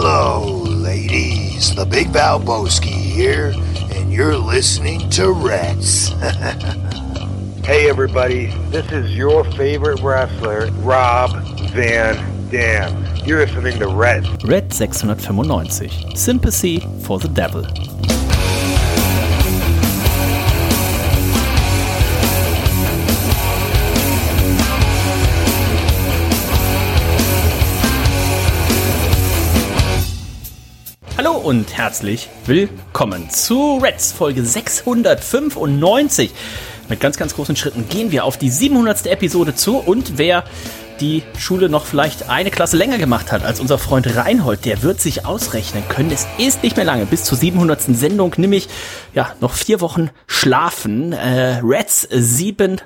Hello, ladies. The Big Valboski here, and you're listening to Reds. Hey everybody, this is your favorite wrestler, Rob Van Dam. You're listening to Red. Red 695. Sympathy for the Devil. Und herzlich willkommen zu Reds Folge 695. Mit ganz, ganz großen Schritten gehen wir auf die 700. Episode zu und wer die Schule noch vielleicht eine Klasse länger gemacht hat als unser Freund Reinhold, der wird sich ausrechnen können. Es ist nicht mehr lange bis zur 700. Sendung, nämlich ja noch vier Wochen schlafen. Äh, Reds 700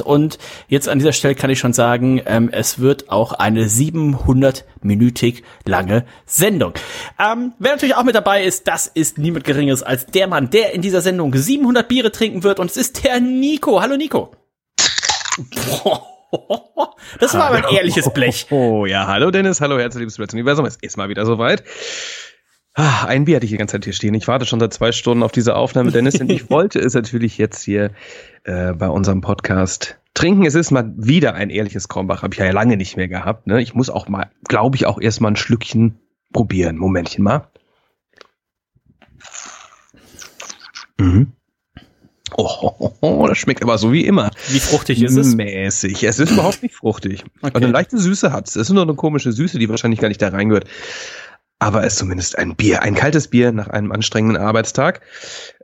und jetzt an dieser Stelle kann ich schon sagen, ähm, es wird auch eine 700-minütig lange Sendung. Ähm, wer natürlich auch mit dabei ist, das ist niemand Geringeres als der Mann, der in dieser Sendung 700 Biere trinken wird und es ist der Nico. Hallo Nico. Das war aber ein ehrliches Blech. Oh ja, hallo Dennis, hallo herzlich liebes Universum, es ist mal wieder soweit. Ah, ein Bier hatte ich die ganze Zeit hier stehen. Ich warte schon seit zwei Stunden auf diese Aufnahme, Dennis, und ich wollte es natürlich jetzt hier äh, bei unserem Podcast trinken. Es ist mal wieder ein ehrliches Kornbach, habe ich ja lange nicht mehr gehabt. Ne? Ich muss auch mal, glaube ich, auch erstmal ein Schlückchen probieren. Momentchen mal. Mhm. Oh, das schmeckt aber so wie immer. Wie fruchtig ist es? Mäßig. Es ist überhaupt nicht fruchtig. Okay. Und eine leichte Süße hat es. Es ist nur eine komische Süße, die wahrscheinlich gar nicht da reingehört. Aber es ist zumindest ein Bier, ein kaltes Bier nach einem anstrengenden Arbeitstag.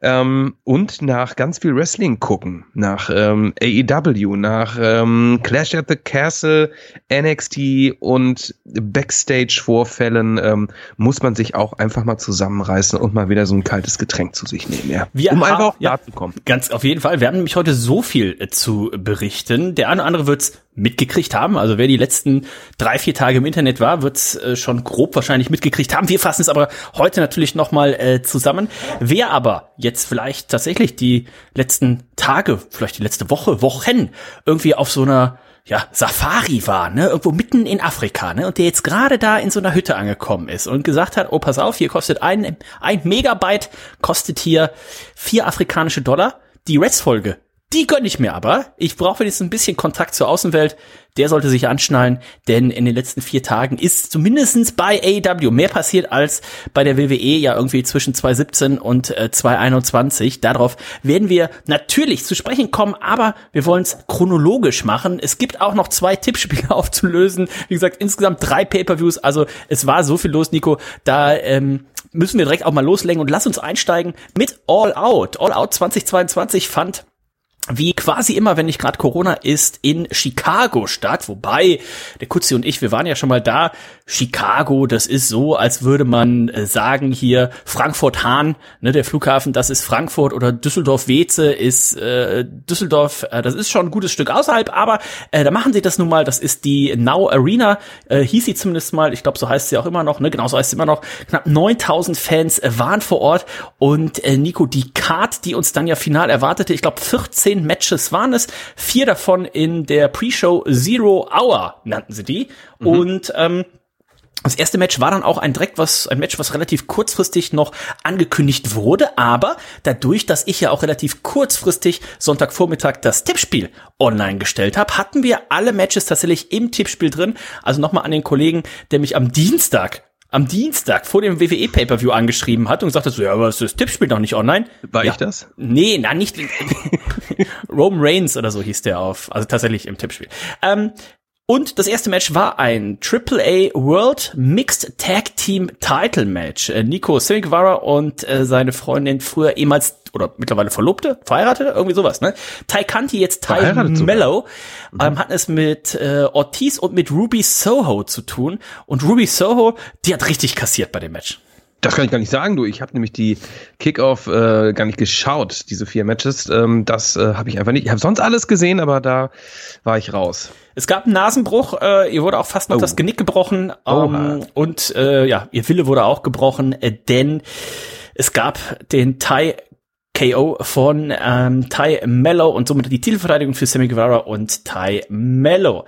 Ähm, und nach ganz viel Wrestling gucken. Nach ähm, AEW, nach ähm, Clash at the Castle, NXT und Backstage-Vorfällen ähm, muss man sich auch einfach mal zusammenreißen und mal wieder so ein kaltes Getränk zu sich nehmen. Ja. Wir um einfach auch ja. da zu kommen. Ganz auf jeden Fall. Wir haben nämlich heute so viel äh, zu berichten. Der eine oder andere wird's mitgekriegt haben. Also wer die letzten drei, vier Tage im Internet war, wird's äh, schon grob wahrscheinlich mitgekriegt haben. Wir fassen es aber heute natürlich nochmal äh, zusammen. Wer aber jetzt vielleicht tatsächlich die letzten Tage, vielleicht die letzte Woche, Wochen irgendwie auf so einer ja, Safari war, ne, irgendwo mitten in Afrika, ne, und der jetzt gerade da in so einer Hütte angekommen ist und gesagt hat, oh, pass auf, hier kostet ein, ein Megabyte, kostet hier vier afrikanische Dollar. Die Reds-Folge, die gönn ich mir aber. Ich brauche jetzt ein bisschen Kontakt zur Außenwelt. Der sollte sich anschnallen, denn in den letzten vier Tagen ist zumindestens bei AEW mehr passiert als bei der WWE ja irgendwie zwischen 2017 und äh, 2021. Darauf werden wir natürlich zu sprechen kommen, aber wir wollen es chronologisch machen. Es gibt auch noch zwei Tippspiele aufzulösen. Wie gesagt, insgesamt drei Pay-per-Views. Also es war so viel los, Nico. Da ähm, müssen wir direkt auch mal loslegen und lass uns einsteigen mit All Out. All Out 2022 fand wie quasi immer, wenn nicht gerade Corona ist, in Chicago statt. Wobei, der Kutzi und ich, wir waren ja schon mal da. Chicago, das ist so, als würde man äh, sagen hier Frankfurt-Hahn, ne, der Flughafen, das ist Frankfurt oder Düsseldorf-Weze ist äh, Düsseldorf, äh, das ist schon ein gutes Stück außerhalb, aber äh, da machen sie das nun mal, das ist die Now Arena, äh, hieß sie zumindest mal, ich glaube, so heißt sie auch immer noch, ne, genau so heißt sie immer noch. Knapp 9000 Fans äh, waren vor Ort und äh, Nico, die Card, die uns dann ja final erwartete, ich glaube 14 Matches waren es, vier davon in der Pre-Show Zero Hour nannten sie die. Und ähm, das erste Match war dann auch ein direkt was, ein Match, was relativ kurzfristig noch angekündigt wurde, aber dadurch, dass ich ja auch relativ kurzfristig Sonntagvormittag das Tippspiel online gestellt habe, hatten wir alle Matches tatsächlich im Tippspiel drin. Also nochmal an den Kollegen, der mich am Dienstag am Dienstag vor dem WWE Pay-Per-View angeschrieben hat und gesagt hat, so, ja, aber ist das Tippspiel noch nicht online? War ja. ich das? Nee, na, nicht. Roman Reigns oder so hieß der auf. Also tatsächlich im Tippspiel. Ähm, und das erste Match war ein AAA World Mixed Tag Team Title Match. Äh, Nico Sammy Guevara und äh, seine Freundin früher ehemals oder mittlerweile Verlobte, Verheiratete, irgendwie sowas, ne? Ty Conti, jetzt Ty. Mello, ähm, hatten es mit äh, Ortiz und mit Ruby Soho zu tun. Und Ruby Soho, die hat richtig kassiert bei dem Match. Das kann ich gar nicht sagen, du. Ich habe nämlich die Kickoff äh, gar nicht geschaut, diese vier Matches. Ähm, das äh, habe ich einfach nicht. Ich habe sonst alles gesehen, aber da war ich raus. Es gab einen Nasenbruch, äh, ihr wurde auch fast noch Oh. das Genick gebrochen Oha. ähm, und äh, ja, ihr Wille wurde auch gebrochen, äh, denn es gab den Thai KO von ähm, Ty Mello und somit die Titelverteidigung für Sammy Guevara und Ty Mello.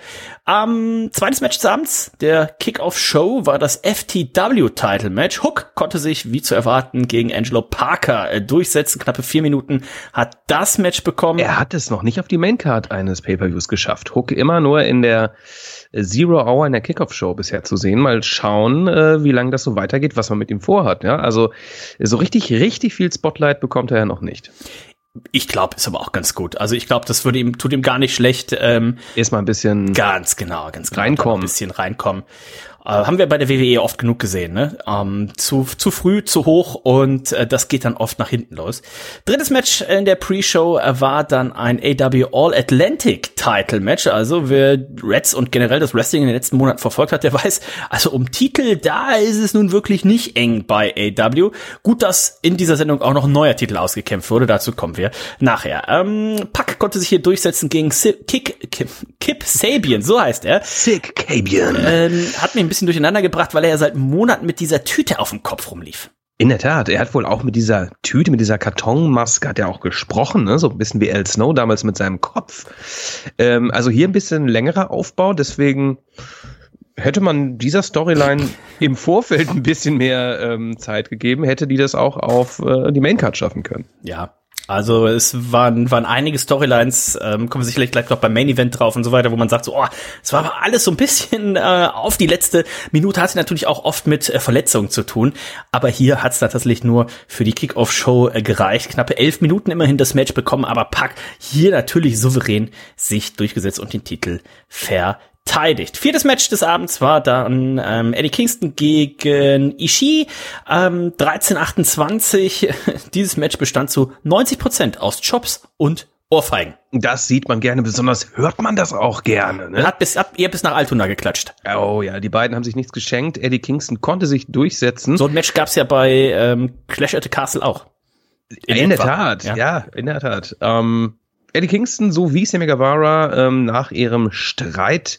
Ähm, zweites Match des Abends, der Kickoff-Show, war das FTW-Title-Match. Hook konnte sich, wie zu erwarten, gegen Angelo Parker äh, durchsetzen. Knappe vier Minuten hat das Match bekommen. Er hat es noch nicht auf die Maincard eines Pay-Per-Views geschafft. Hook immer nur in der Zero Hour in der Kickoff-Show bisher zu sehen. Mal schauen, äh, wie lange das so weitergeht, was man mit ihm vorhat. Ja, also so richtig, richtig viel Spotlight bekommt er ja noch nicht. Ich glaube, ist aber auch ganz gut. Also ich glaube, das würde ihm tut ihm gar nicht schlecht. Ähm, Erstmal ein bisschen ganz genau, ganz genau, reinkommen, ein bisschen reinkommen. Äh, haben wir bei der WWE oft genug gesehen, ne? Ähm, zu, zu früh, zu hoch und äh, das geht dann oft nach hinten los. Drittes Match in der Pre-Show äh, war dann ein AW All-Atlantic Title Match. Also wer Reds und generell das Wrestling in den letzten Monaten verfolgt hat, der weiß, also um Titel, da ist es nun wirklich nicht eng bei AW. Gut, dass in dieser Sendung auch noch ein neuer Titel ausgekämpft wurde, dazu kommen wir nachher. Ähm, Pack konnte sich hier durchsetzen gegen Kick, Kip, Kip Sabian, so heißt er. Sick Cabian. Ähm, hat mir bisschen durcheinander gebracht, weil er ja seit Monaten mit dieser Tüte auf dem Kopf rumlief. In der Tat, er hat wohl auch mit dieser Tüte, mit dieser Kartonmaske, hat er auch gesprochen, ne? so ein bisschen wie Al Snow damals mit seinem Kopf. Ähm, also hier ein bisschen längerer Aufbau, deswegen hätte man dieser Storyline im Vorfeld ein bisschen mehr ähm, Zeit gegeben, hätte die das auch auf äh, die Maincard schaffen können. Ja, also es waren, waren einige Storylines, ähm, kommen wir sicherlich gleich noch beim Main Event drauf und so weiter, wo man sagt so, oh, es war aber alles so ein bisschen äh, auf die letzte Minute, hatte natürlich auch oft mit äh, Verletzungen zu tun, aber hier hat es tatsächlich nur für die Kickoff-Show äh, gereicht. Knappe elf Minuten immerhin das Match bekommen, aber Pack hier natürlich souverän sich durchgesetzt und den Titel ver verteidigt. Viertes Match des Abends war dann ähm, Eddie Kingston gegen Ishii. Ähm, 13:28. Dieses Match bestand zu 90 Prozent aus Chops und Ohrfeigen. Das sieht man gerne, besonders hört man das auch gerne. Ne? Hat bis, ab, ihr bis nach Altona geklatscht. Oh ja, die beiden haben sich nichts geschenkt. Eddie Kingston konnte sich durchsetzen. So ein Match gab's ja bei ähm, Clash at the Castle auch. In, in der Tat, ja. ja. in der Tat. Ähm, Eddie Kingston sowie Sammy Guevara ähm, nach ihrem Streit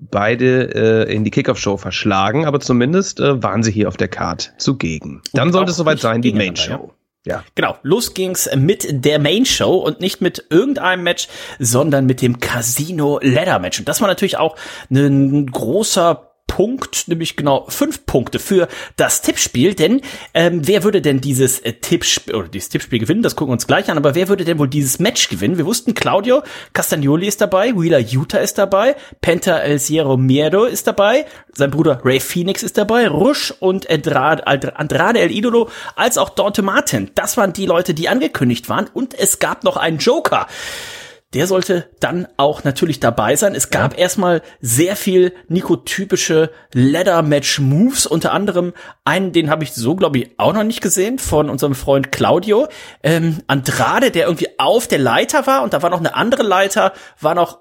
beide äh, in die Kickoff-Show verschlagen, aber zumindest äh, waren sie hier auf der Card zugegen. Dann sollte es soweit sein, die Main-Show. Ja. Genau. Los ging's mit der Main Show und nicht mit irgendeinem Match, sondern mit dem Casino Ladder Match. Und das war natürlich auch ein großer Punkt, nämlich genau fünf Punkte für das Tippspiel. Denn ähm, wer würde denn dieses äh, Tippspiel oder dieses Tippspiel gewinnen? Das gucken wir uns gleich an. Aber wer würde denn wohl dieses Match gewinnen? Wir wussten, Claudio Castagnoli ist dabei, Wheeler Utah ist dabei, Penta El Sierra Miedo ist dabei, sein Bruder Ray Phoenix ist dabei, Rush und Andrade, Andrade El Idolo, als auch Dante Martin. Das waren die Leute, die angekündigt waren. Und es gab noch einen Joker der sollte dann auch natürlich dabei sein. Es gab ja. erstmal sehr viel Nico-typische Ladder-Match-Moves, unter anderem einen, den habe ich so, glaube ich, auch noch nicht gesehen, von unserem Freund Claudio. Ähm, Andrade, der irgendwie auf der Leiter war und da war noch eine andere Leiter, war noch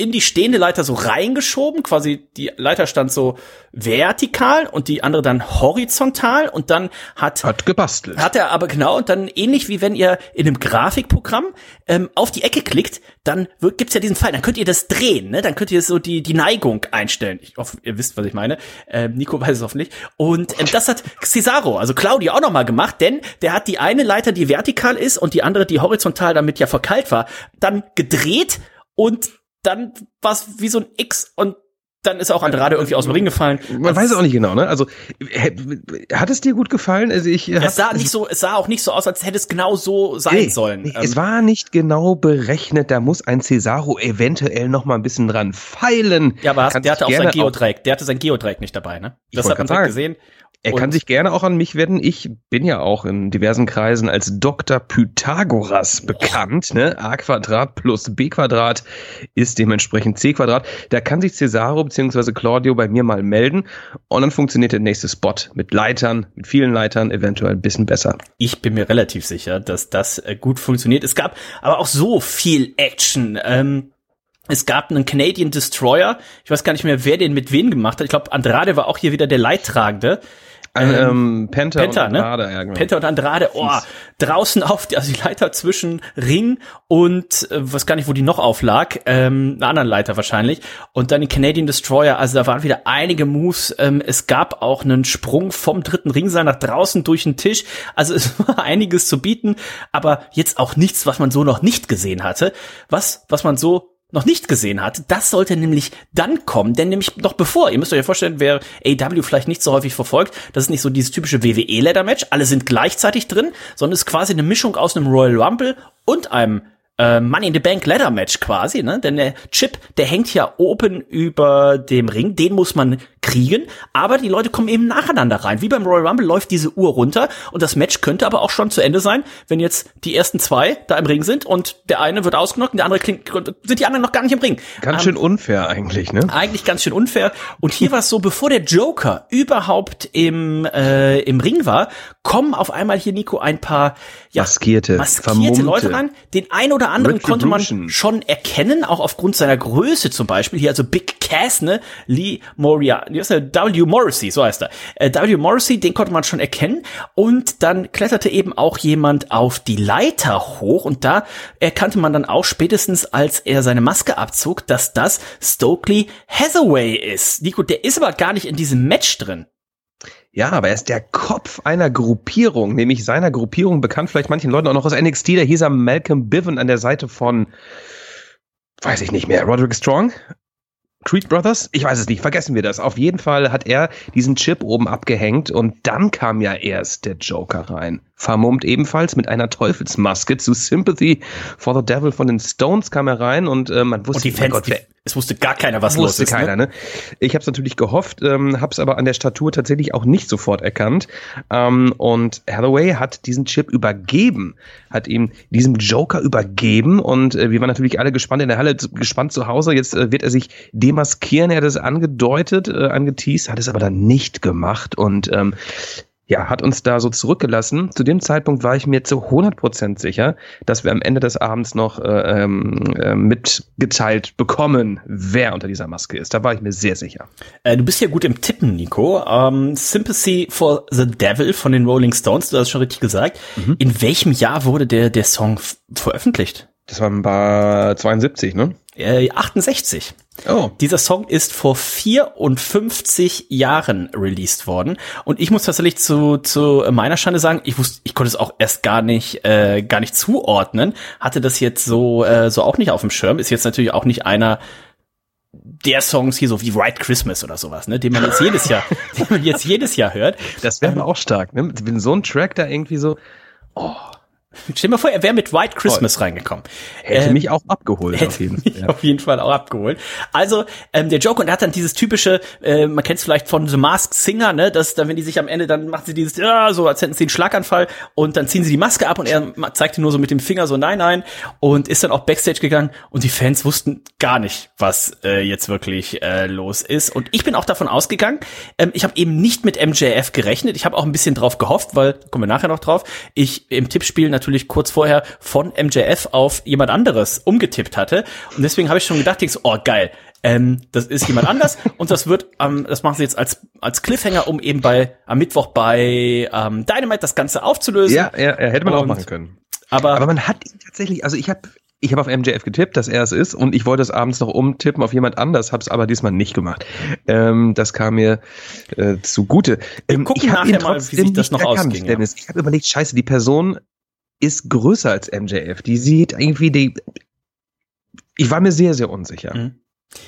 in die stehende Leiter so reingeschoben, quasi die Leiter stand so vertikal und die andere dann horizontal und dann hat hat gebastelt. Hat er aber genau und dann ähnlich wie wenn ihr in einem Grafikprogramm ähm, auf die Ecke klickt, dann gibt's ja diesen Pfeil, dann könnt ihr das drehen, ne? Dann könnt ihr so die die Neigung einstellen. Ich hoffe, ihr wisst, was ich meine. Ähm, Nico weiß es hoffentlich. Und ähm, das hat Cesaro, also Claudio auch noch mal gemacht, denn der hat die eine Leiter, die vertikal ist und die andere, die horizontal damit ja verkeilt war, dann gedreht und dann war es wie so ein X und dann ist auch Andrade irgendwie aus dem Ring gefallen. Man weiß es auch nicht genau, ne? Also hat es dir gut gefallen? Also ich es sah nicht so, es sah auch nicht so aus, als hätte es genau so sein nee, sollen. Nee, es ähm, war nicht genau berechnet. Da muss ein Cesaro eventuell noch mal ein bisschen dran feilen. Ja, aber hast, der hatte auch sein Geodreieck. Der hatte sein Geodreieck nicht dabei, ne? Das hat man direkt gesehen. Er kann sich gerne auch an mich wenden. Ich bin ja auch in diversen Kreisen als Dr. Pythagoras bekannt. Ne? A Quadrat plus B Quadrat ist dementsprechend C Quadrat. Da kann sich Cesaro bzw. Claudio bei mir mal melden und dann funktioniert der nächste Spot mit Leitern, mit vielen Leitern, eventuell ein bisschen besser. Ich bin mir relativ sicher, dass das äh, gut funktioniert. Es gab aber auch so viel Action. Ähm es gab einen Canadian Destroyer. Ich weiß gar nicht mehr, wer den mit wem gemacht hat. Ich glaube, Andrade war auch hier wieder der Leidtragende. Ähm, ähm, Penta, Penta, und Andrade. Ne? Ja, genau. Penta und Andrade, oh, draußen auf die, also die Leiter zwischen Ring und, äh, was gar nicht, wo die noch auflag, ähm, eine andere Leiter wahrscheinlich. Und dann den Canadian Destroyer, also da waren wieder einige Moves. Ähm, es gab auch einen Sprung vom dritten Ringseil nach draußen durch den Tisch. Also es war einiges zu bieten, aber jetzt auch nichts, was man so noch nicht gesehen hatte. Was, was man so noch nicht gesehen hat, das sollte nämlich dann kommen, denn nämlich noch bevor, ihr müsst euch ja vorstellen, wer AW vielleicht nicht so häufig verfolgt, das ist nicht so dieses typische WWE-Leather-Match, alle sind gleichzeitig drin, sondern ist quasi eine Mischung aus einem Royal Rumble und einem äh, Money in the Bank Ladder Match quasi, ne? Denn der Chip, der hängt ja oben über dem Ring, den muss man kriegen, aber die Leute kommen eben nacheinander rein. Wie beim Royal Rumble läuft diese Uhr runter und das Match könnte aber auch schon zu Ende sein, wenn jetzt die ersten zwei da im Ring sind und der eine wird ausgenockt und der andere klingt, sind die anderen noch gar nicht im Ring. Ganz schön ähm, unfair eigentlich, ne? Eigentlich ganz schön unfair. Und hier war es so, bevor der Joker überhaupt im, äh, im Ring war, kommen auf einmal hier, Nico, ein paar ja, maskierte, maskierte Leute ran. Den ein oder anderen konnte man schon erkennen, auch aufgrund seiner Größe zum Beispiel. Hier also Big Cass, ne? Lee Moria? W. Morrissey, so heißt er. Äh, w. Morrissey, den konnte man schon erkennen. Und dann kletterte eben auch jemand auf die Leiter hoch. Und da erkannte man dann auch spätestens, als er seine Maske abzog, dass das Stokely Hathaway ist. Nico, der ist aber gar nicht in diesem Match drin. Ja, aber er ist der Kopf einer Gruppierung, nämlich seiner Gruppierung, bekannt vielleicht manchen Leuten auch noch aus NXT, da hieß er Malcolm Biven an der Seite von, weiß ich nicht mehr, Roderick Strong. Creed Brothers? Ich weiß es nicht, vergessen wir das. Auf jeden Fall hat er diesen Chip oben abgehängt und dann kam ja erst der Joker rein. Vermummt ebenfalls mit einer Teufelsmaske zu Sympathy for the Devil von den Stones kam er rein und äh, man wusste, und die Fans, Gott, die, es wusste gar keiner, was los ist. Ne? keiner, ne? ne? Ich habe es natürlich gehofft, ähm, habe es aber an der Statur tatsächlich auch nicht sofort erkannt. Ähm, und Hathaway hat diesen Chip übergeben, hat ihm diesem Joker übergeben und äh, wir waren natürlich alle gespannt in der Halle, gespannt zu Hause. Jetzt äh, wird er sich demaskieren, er hat es angedeutet, äh, angeteased, hat es aber dann nicht gemacht und ähm, ja, hat uns da so zurückgelassen. Zu dem Zeitpunkt war ich mir zu 100% sicher, dass wir am Ende des Abends noch äh, ähm, äh, mitgeteilt bekommen, wer unter dieser Maske ist. Da war ich mir sehr sicher. Äh, du bist ja gut im Tippen, Nico. Ähm, Sympathy for the Devil von den Rolling Stones, du hast schon richtig gesagt. Mhm. In welchem Jahr wurde der, der Song veröffentlicht? Das war bei 72, ne? Äh, 68. Oh. Dieser Song ist vor 54 Jahren released worden und ich muss tatsächlich zu, zu meiner Schande sagen, ich wusste, ich konnte es auch erst gar nicht äh, gar nicht zuordnen, hatte das jetzt so äh, so auch nicht auf dem Schirm, ist jetzt natürlich auch nicht einer der Songs hier so wie White Christmas oder sowas, ne, den man jetzt jedes Jahr, den man jetzt jedes Jahr hört. Das wäre ähm, auch stark, ne? Wenn so ein Track da irgendwie so, oh, Stell dir mal vor, er wäre mit White Christmas Voll. reingekommen. Hätte ähm, mich auch abgeholt. Auf jeden, mich ja. auf jeden Fall auch abgeholt. Also ähm, der Joke und er hat dann dieses typische, äh, man kennt es vielleicht von The Masked Singer, ne, dass dann wenn die sich am Ende dann machen sie dieses, ja, so als hätten sie einen Schlaganfall und dann ziehen sie die Maske ab und er zeigte nur so mit dem Finger so nein nein und ist dann auch backstage gegangen und die Fans wussten gar nicht, was äh, jetzt wirklich äh, los ist und ich bin auch davon ausgegangen. Ähm, ich habe eben nicht mit MJF gerechnet. Ich habe auch ein bisschen drauf gehofft, weil kommen wir nachher noch drauf. Ich im Tippspiel natürlich kurz vorher von MJF auf jemand anderes umgetippt hatte. Und deswegen habe ich schon gedacht, denkst, oh geil, ähm, das ist jemand anders und das wird, ähm, das machen sie jetzt als als Cliffhanger, um eben bei am Mittwoch bei ähm, Dynamite das Ganze aufzulösen. Ja, ja, ja hätte man und, auch machen können. Aber, aber man hat ihn tatsächlich, also ich habe ich habe auf MJF getippt, dass er es ist und ich wollte es abends noch umtippen auf jemand anders, habe es aber diesmal nicht gemacht. Ähm, das kam mir äh, zugute. Ähm, Wir gucken ich nachher mal, wie sich das noch erkannt, ausging. Dennis. Ja. Ich habe überlegt, scheiße, die Person ist größer als MJF. Die sieht irgendwie die. Ich war mir sehr, sehr unsicher. Mhm.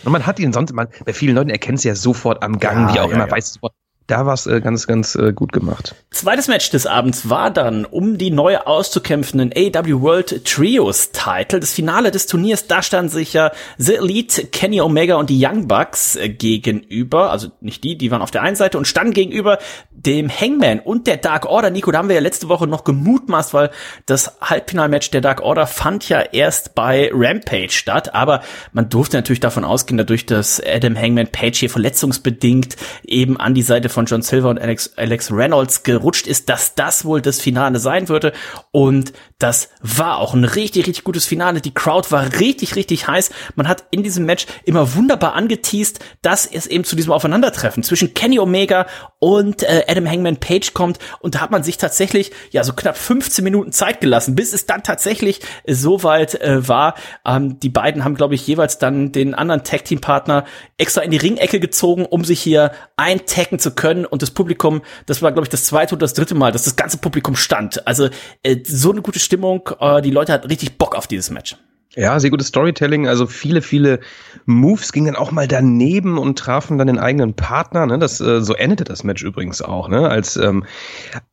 Und man hat ihn sonst, man, bei vielen Leuten erkennt es ja sofort am Gang, ja, wie auch ja, immer, ja. weiß sofort, da war es äh, ganz, ganz äh, gut gemacht. Zweites Match des Abends war dann um die neu auszukämpfenden AW World Trios Title. Das Finale des Turniers, da standen sich ja The Elite, Kenny Omega und die Young Bucks äh, gegenüber. Also nicht die, die waren auf der einen Seite und standen gegenüber dem Hangman und der Dark Order. Nico, da haben wir ja letzte Woche noch gemutmaßt, weil das Halbfinalmatch der Dark Order fand ja erst bei Rampage statt. Aber man durfte natürlich davon ausgehen, dadurch, dass Adam Hangman Page hier verletzungsbedingt eben an die Seite von John Silver und Alex, Alex Reynolds gerutscht ist, dass das wohl das Finale sein würde. Und das war auch ein richtig, richtig gutes Finale. Die Crowd war richtig, richtig heiß. Man hat in diesem Match immer wunderbar angeteased, dass es eben zu diesem Aufeinandertreffen zwischen Kenny Omega und äh, Adam Hangman Page kommt und da hat man sich tatsächlich ja so knapp 15 Minuten Zeit gelassen, bis es dann tatsächlich äh, so weit äh, war. Ähm, die beiden haben, glaube ich, jeweils dann den anderen Tag Team Partner extra in die Ringecke gezogen, um sich hier eintaggen zu können und das Publikum, das war, glaube ich, das zweite oder das dritte Mal, dass das ganze Publikum stand. Also äh, so eine gute Stimmung, äh, die Leute hatten richtig Bock auf dieses Match. Ja, sehr gutes Storytelling. Also viele, viele Moves gingen dann auch mal daneben und trafen dann den eigenen Partner. Ne? Das äh, so endete das Match übrigens auch, ne? Als ähm,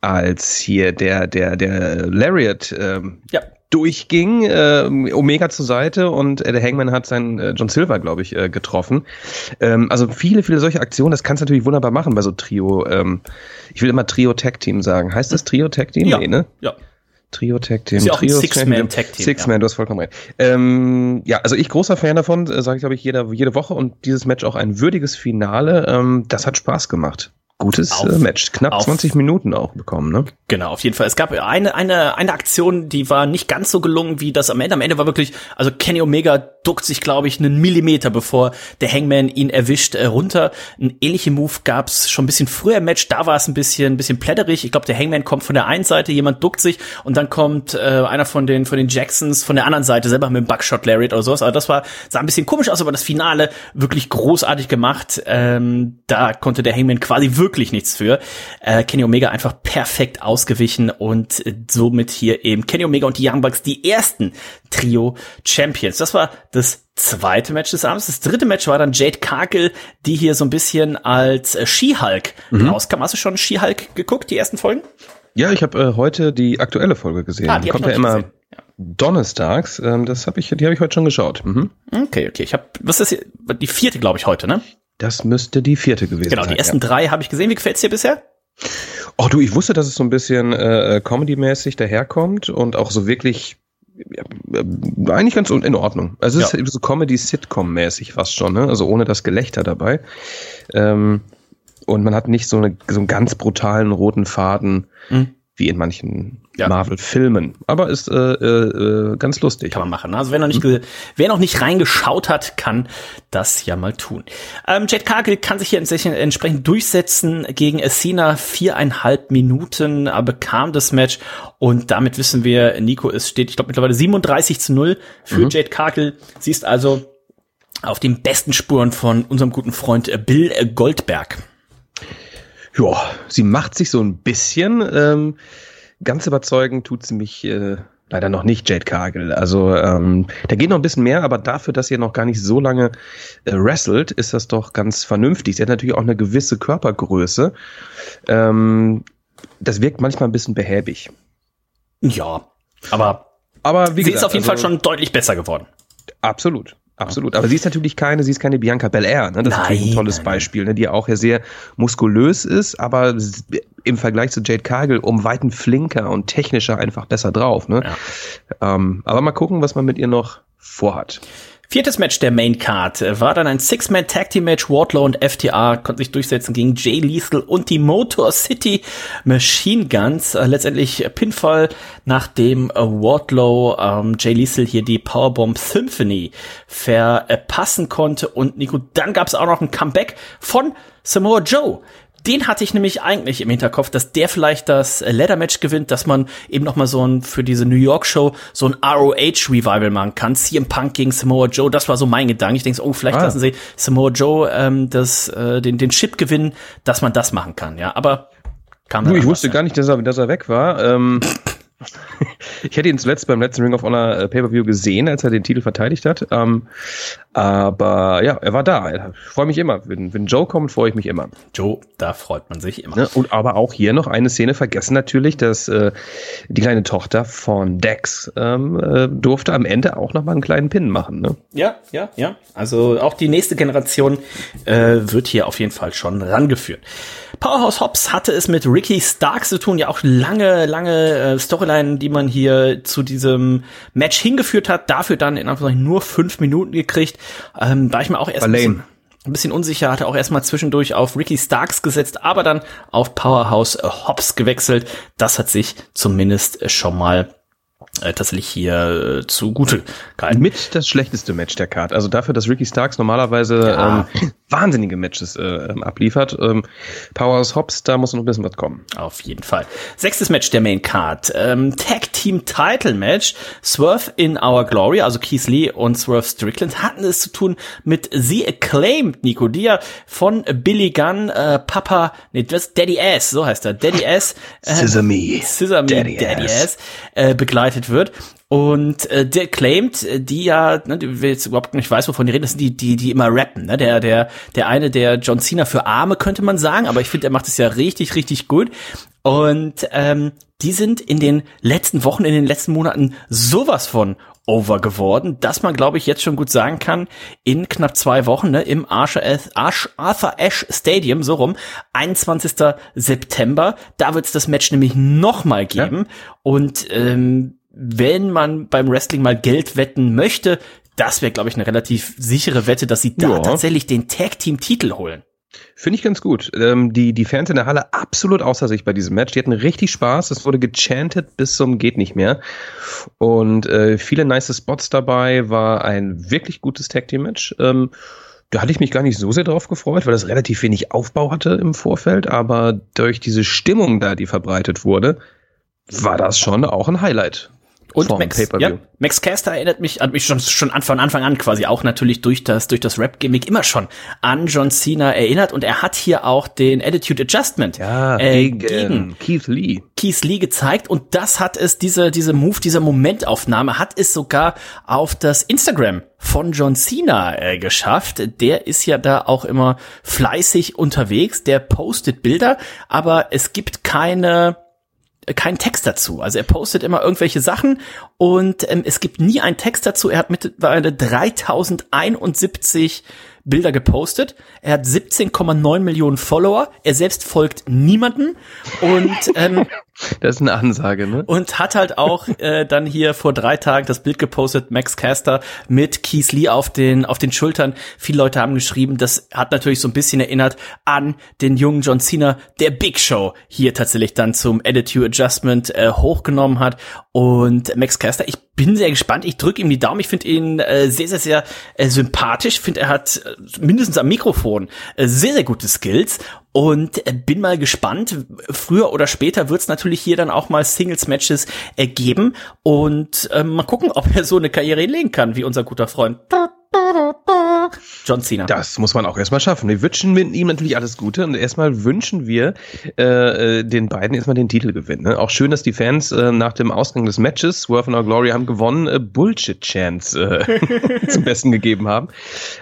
als hier der der der Lariat ähm, ja. Durchging, äh, Omega zur Seite und äh, der Hangman hat seinen äh, John Silver, glaube ich, äh, getroffen. Ähm, also viele, viele solche Aktionen. Das kannst du natürlich wunderbar machen bei so Trio. Ähm, ich will immer Trio Tag Team sagen. Heißt das Trio Tag Team? Ja. Nee, ne? Ja. Trio Tag Team. Ist ja auch Trio Six-Man-Tag-Team, Six-Man, ja. du hast vollkommen recht. Ähm, ja, also ich großer Fan davon, äh, sage ich glaube ich jede, jede Woche und dieses Match auch ein würdiges Finale. Ähm, das hat Spaß gemacht. Gutes Auf- äh, Match. Knapp auf- 20 Minuten auch bekommen, ne? Genau, auf jeden Fall. Es gab eine, eine, eine Aktion, die war nicht ganz so gelungen wie das am Ende. Am Ende war wirklich, also Kenny Omega duckt sich, glaube ich, einen Millimeter, bevor der Hangman ihn erwischt, äh, runter. Ein ähnlicher Move gab's schon ein bisschen früher im Match. Da war es ein bisschen, ein bisschen plätterig. Ich glaube, der Hangman kommt von der einen Seite, jemand duckt sich und dann kommt äh, einer von den, von den Jacksons von der anderen Seite selber mit dem Buckshot Lariat oder sowas. Aber das war, sah ein bisschen komisch aus, aber das Finale wirklich großartig gemacht. Ähm, da konnte der Hangman quasi wirklich nichts für. Äh, Kenny Omega einfach perfekt ausgewichen und äh, somit hier eben Kenny Omega und die Young Bucks die ersten Trio Champions. Das war das zweite Match des Abends. Das dritte Match war dann Jade Cargill, die hier so ein bisschen als äh, She-Hulk rauskam. Hast du schon She-Hulk geguckt, die ersten Folgen? Ja, ich habe äh, heute die aktuelle Folge gesehen. Ah, die Kommt ja immer gesehen. Donnerstags. Ähm, das habe ich, die habe ich heute schon geschaut. Mhm. Okay, okay. Ich habe, was ist hier? die vierte, glaube ich, heute, ne? Das müsste die vierte gewesen Genau, sein. die ersten ja. drei habe ich gesehen. Wie gefällt's dir bisher? Oh du, ich wusste, dass es so ein bisschen äh, Comedy-mäßig daherkommt und auch so wirklich ja, äh, eigentlich ganz in Ordnung. Also es Ja. ist so Comedy-Sitcom-mäßig fast schon, ne? Also ohne das Gelächter dabei. Ähm, und man hat nicht so, eine, so einen ganz brutalen roten Faden Mhm. Wie in manchen Ja. Marvel-Filmen. Aber ist äh, äh, äh, ganz lustig. Kann man machen. Also wer noch nicht, ge- wer noch nicht reingeschaut hat, kann das ja mal tun. Ähm, Jade Cargill kann sich hier entsprechend- durchsetzen gegen Cena viereinhalb Minuten, aber bekam das Match und damit wissen wir, Nico, es steht, ich glaube mittlerweile 37 zu 0 für Jade Cargill. Sie ist also auf den besten Spuren von unserem guten Freund äh, Bill äh, Goldberg. Ja, sie macht sich so ein bisschen. Ähm, ganz überzeugend tut sie mich äh, leider noch nicht, Jade Cargill. Also ähm, da geht noch ein bisschen mehr, aber dafür, dass sie noch gar nicht so lange äh, wrestelt, ist das doch ganz vernünftig. Sie hat natürlich auch eine gewisse Körpergröße. Ähm, das wirkt manchmal ein bisschen behäbig. Ja, aber Aber wie sie gesagt, ist auf jeden also, Fall schon deutlich besser geworden. Absolut. Absolut. Aber sie ist natürlich keine, sie ist keine Bianca Belair. Ne? Das ist natürlich ein Nein, tolles nein, nein. Beispiel, ne? die ja auch ja sehr muskulös ist, aber im Vergleich zu Jade Cargill um weiten flinker und technischer einfach besser drauf. Ne? Ähm, aber mal gucken, was man mit ihr noch vorhat. Viertes Match der Main Card äh, war dann ein Six-Man Tag Team Match. Wardlow und FTA konnten sich durchsetzen gegen Jay Lethal und die Motor City Machine Guns. Äh, letztendlich Pinfall, nachdem äh, Wardlow ähm, Jay Lethal hier die Powerbomb Symphony verpassen konnte. Und Nico, dann gab es auch noch ein Comeback von Samoa Joe. Den hatte ich nämlich eigentlich im Hinterkopf, dass der vielleicht das äh, Ladder Match gewinnt, dass man eben noch mal so ein für diese New York Show so ein ROH Revival machen kann. CM Punk gegen Samoa Joe, das war so mein Gedanke. Ich denke, so, oh, vielleicht Ah. lassen sie Samoa Joe ähm, das äh, den den Chip gewinnen, dass man das machen kann. Ja, aber kam Du, ich wusste ja. gar nicht, dass er, dass er weg war. Ähm, ich hätte ihn zuletzt beim letzten Ring of Honor äh, Pay-Per-View gesehen, als er den Titel verteidigt hat. Ähm, aber ja, er war da. Ich freue mich immer. Wenn, wenn Joe kommt, freue ich mich immer. Joe, da freut man sich immer. Ne? Und aber auch hier noch eine Szene vergessen natürlich, dass äh, die kleine Tochter von Dex ähm, äh, durfte am Ende auch noch mal einen kleinen Pin machen. Ne? Ja, ja, ja. Also auch die nächste Generation äh, wird hier auf jeden Fall schon rangeführt. Powerhouse Hobbs hatte es mit Ricky Starks zu tun, ja auch lange, lange äh, Storyline, die man hier zu diesem Match hingeführt hat. Dafür dann in Anführungszeichen nur fünf Minuten gekriegt. Ähm, war ich mir auch erst ein bisschen, ein bisschen unsicher, hatte auch erstmal zwischendurch auf Ricky Starks gesetzt, aber dann auf Powerhouse Hobbs gewechselt. Das hat sich zumindest schon mal äh, tatsächlich hier äh, zugute gehalten. Mit das schlechteste Match der Card. Also dafür, dass Ricky Starks normalerweise Ja. ähm, wahnsinnige Matches äh, ähm, abliefert. Ähm, Powers Hobbs, da muss noch ein bisschen was kommen. Auf jeden Fall. Sechstes Match der Main Card. Ähm, Tag Team Title Match. Swerve in Our Glory, also Keith Lee und Swerve Strickland hatten es zu tun mit The Acclaimed, Nico, die ja von Billy Gunn, äh, Papa, nee, das Daddy Ass, so heißt er, Daddy Ass. Äh, Sesame. Sesame Daddy, Daddy Ass, Ass. äh, begleitet wird. Und äh, der claimt, äh, die ja, ne, die jetzt überhaupt nicht weiß, wovon die reden, das sind die, die, die immer rappen, ne? Der, der, der eine, der John Cena für Arme, könnte man sagen, aber ich finde, er macht es ja richtig, richtig gut. Und ähm, die sind in den letzten Wochen, in den letzten Monaten sowas von over geworden, dass man, glaube ich, jetzt schon gut sagen kann, in knapp zwei Wochen ne, im Arthur, Arthur Ashe Stadium, so rum, 21. September, da wird es das Match nämlich nochmal geben. Und ähm, wenn man beim Wrestling mal Geld wetten möchte, das wäre, glaube ich, eine relativ sichere Wette, dass sie da Ja. tatsächlich den Tag-Team-Titel holen. Finde ich ganz gut. Ähm, die, die Fans in der Halle absolut außer sich bei diesem Match. Die hatten richtig Spaß. Es wurde gechantet bis zum geht nicht mehr. Und äh, viele nice Spots dabei. War ein wirklich gutes Tag Team Match. Ähm, da hatte ich mich gar nicht so sehr drauf gefreut, weil das relativ wenig Aufbau hatte im Vorfeld. Aber durch diese Stimmung da, die verbreitet wurde, war das schon auch ein Highlight. Und vom Max, ja, Max Caster erinnert mich, hat mich schon, schon von Anfang an quasi auch natürlich durch das, durch das Rap-Gimmick immer schon an John Cena erinnert. Und er hat hier auch den Attitude Adjustment Ja, äh, gegen, gegen Keith Lee. Keith Lee gezeigt. Und das hat es, diese, diese Move, diese Momentaufnahme hat es sogar auf das Instagram von John Cena äh, geschafft. Der ist ja da auch immer fleißig unterwegs, der postet Bilder, aber es gibt keine kein Text dazu. Also er postet immer irgendwelche Sachen und ähm, es gibt nie einen Text dazu. Er hat mittlerweile 3071 Bilder gepostet. Er hat 17,9 Millionen Follower. Er selbst folgt niemanden und ähm, Das ist eine Ansage, ne? und hat halt auch äh, dann hier vor drei Tagen das Bild gepostet, Max Caster mit Keith Lee auf den, auf den Schultern. Viele Leute haben geschrieben, das hat natürlich so ein bisschen erinnert an den jungen John Cena, der Big Show hier tatsächlich dann zum Attitude Adjustment äh, hochgenommen hat. Und Max Caster, ich bin sehr gespannt. Ich drücke ihm die Daumen. Ich finde ihn äh, sehr, sehr, sehr äh, sympathisch. Ich finde, er hat äh, mindestens am Mikrofon äh, sehr, sehr gute Skills. Und äh, bin mal gespannt. Früher oder später wird es natürlich hier dann auch mal Singles-Matches äh, geben. Und äh, mal gucken, ob er so eine Karriere hinlegen kann, wie unser guter Freund John Cena. Das muss man auch erstmal schaffen. Wir wünschen ihm natürlich alles Gute und erstmal wünschen wir äh, äh, den beiden erstmal den Titelgewinn. Ne? Auch schön, dass die Fans äh, nach dem Ausgang des Matches, Swerve and Our Glory haben gewonnen, äh, Bullshit-Chance äh, zum Besten gegeben haben.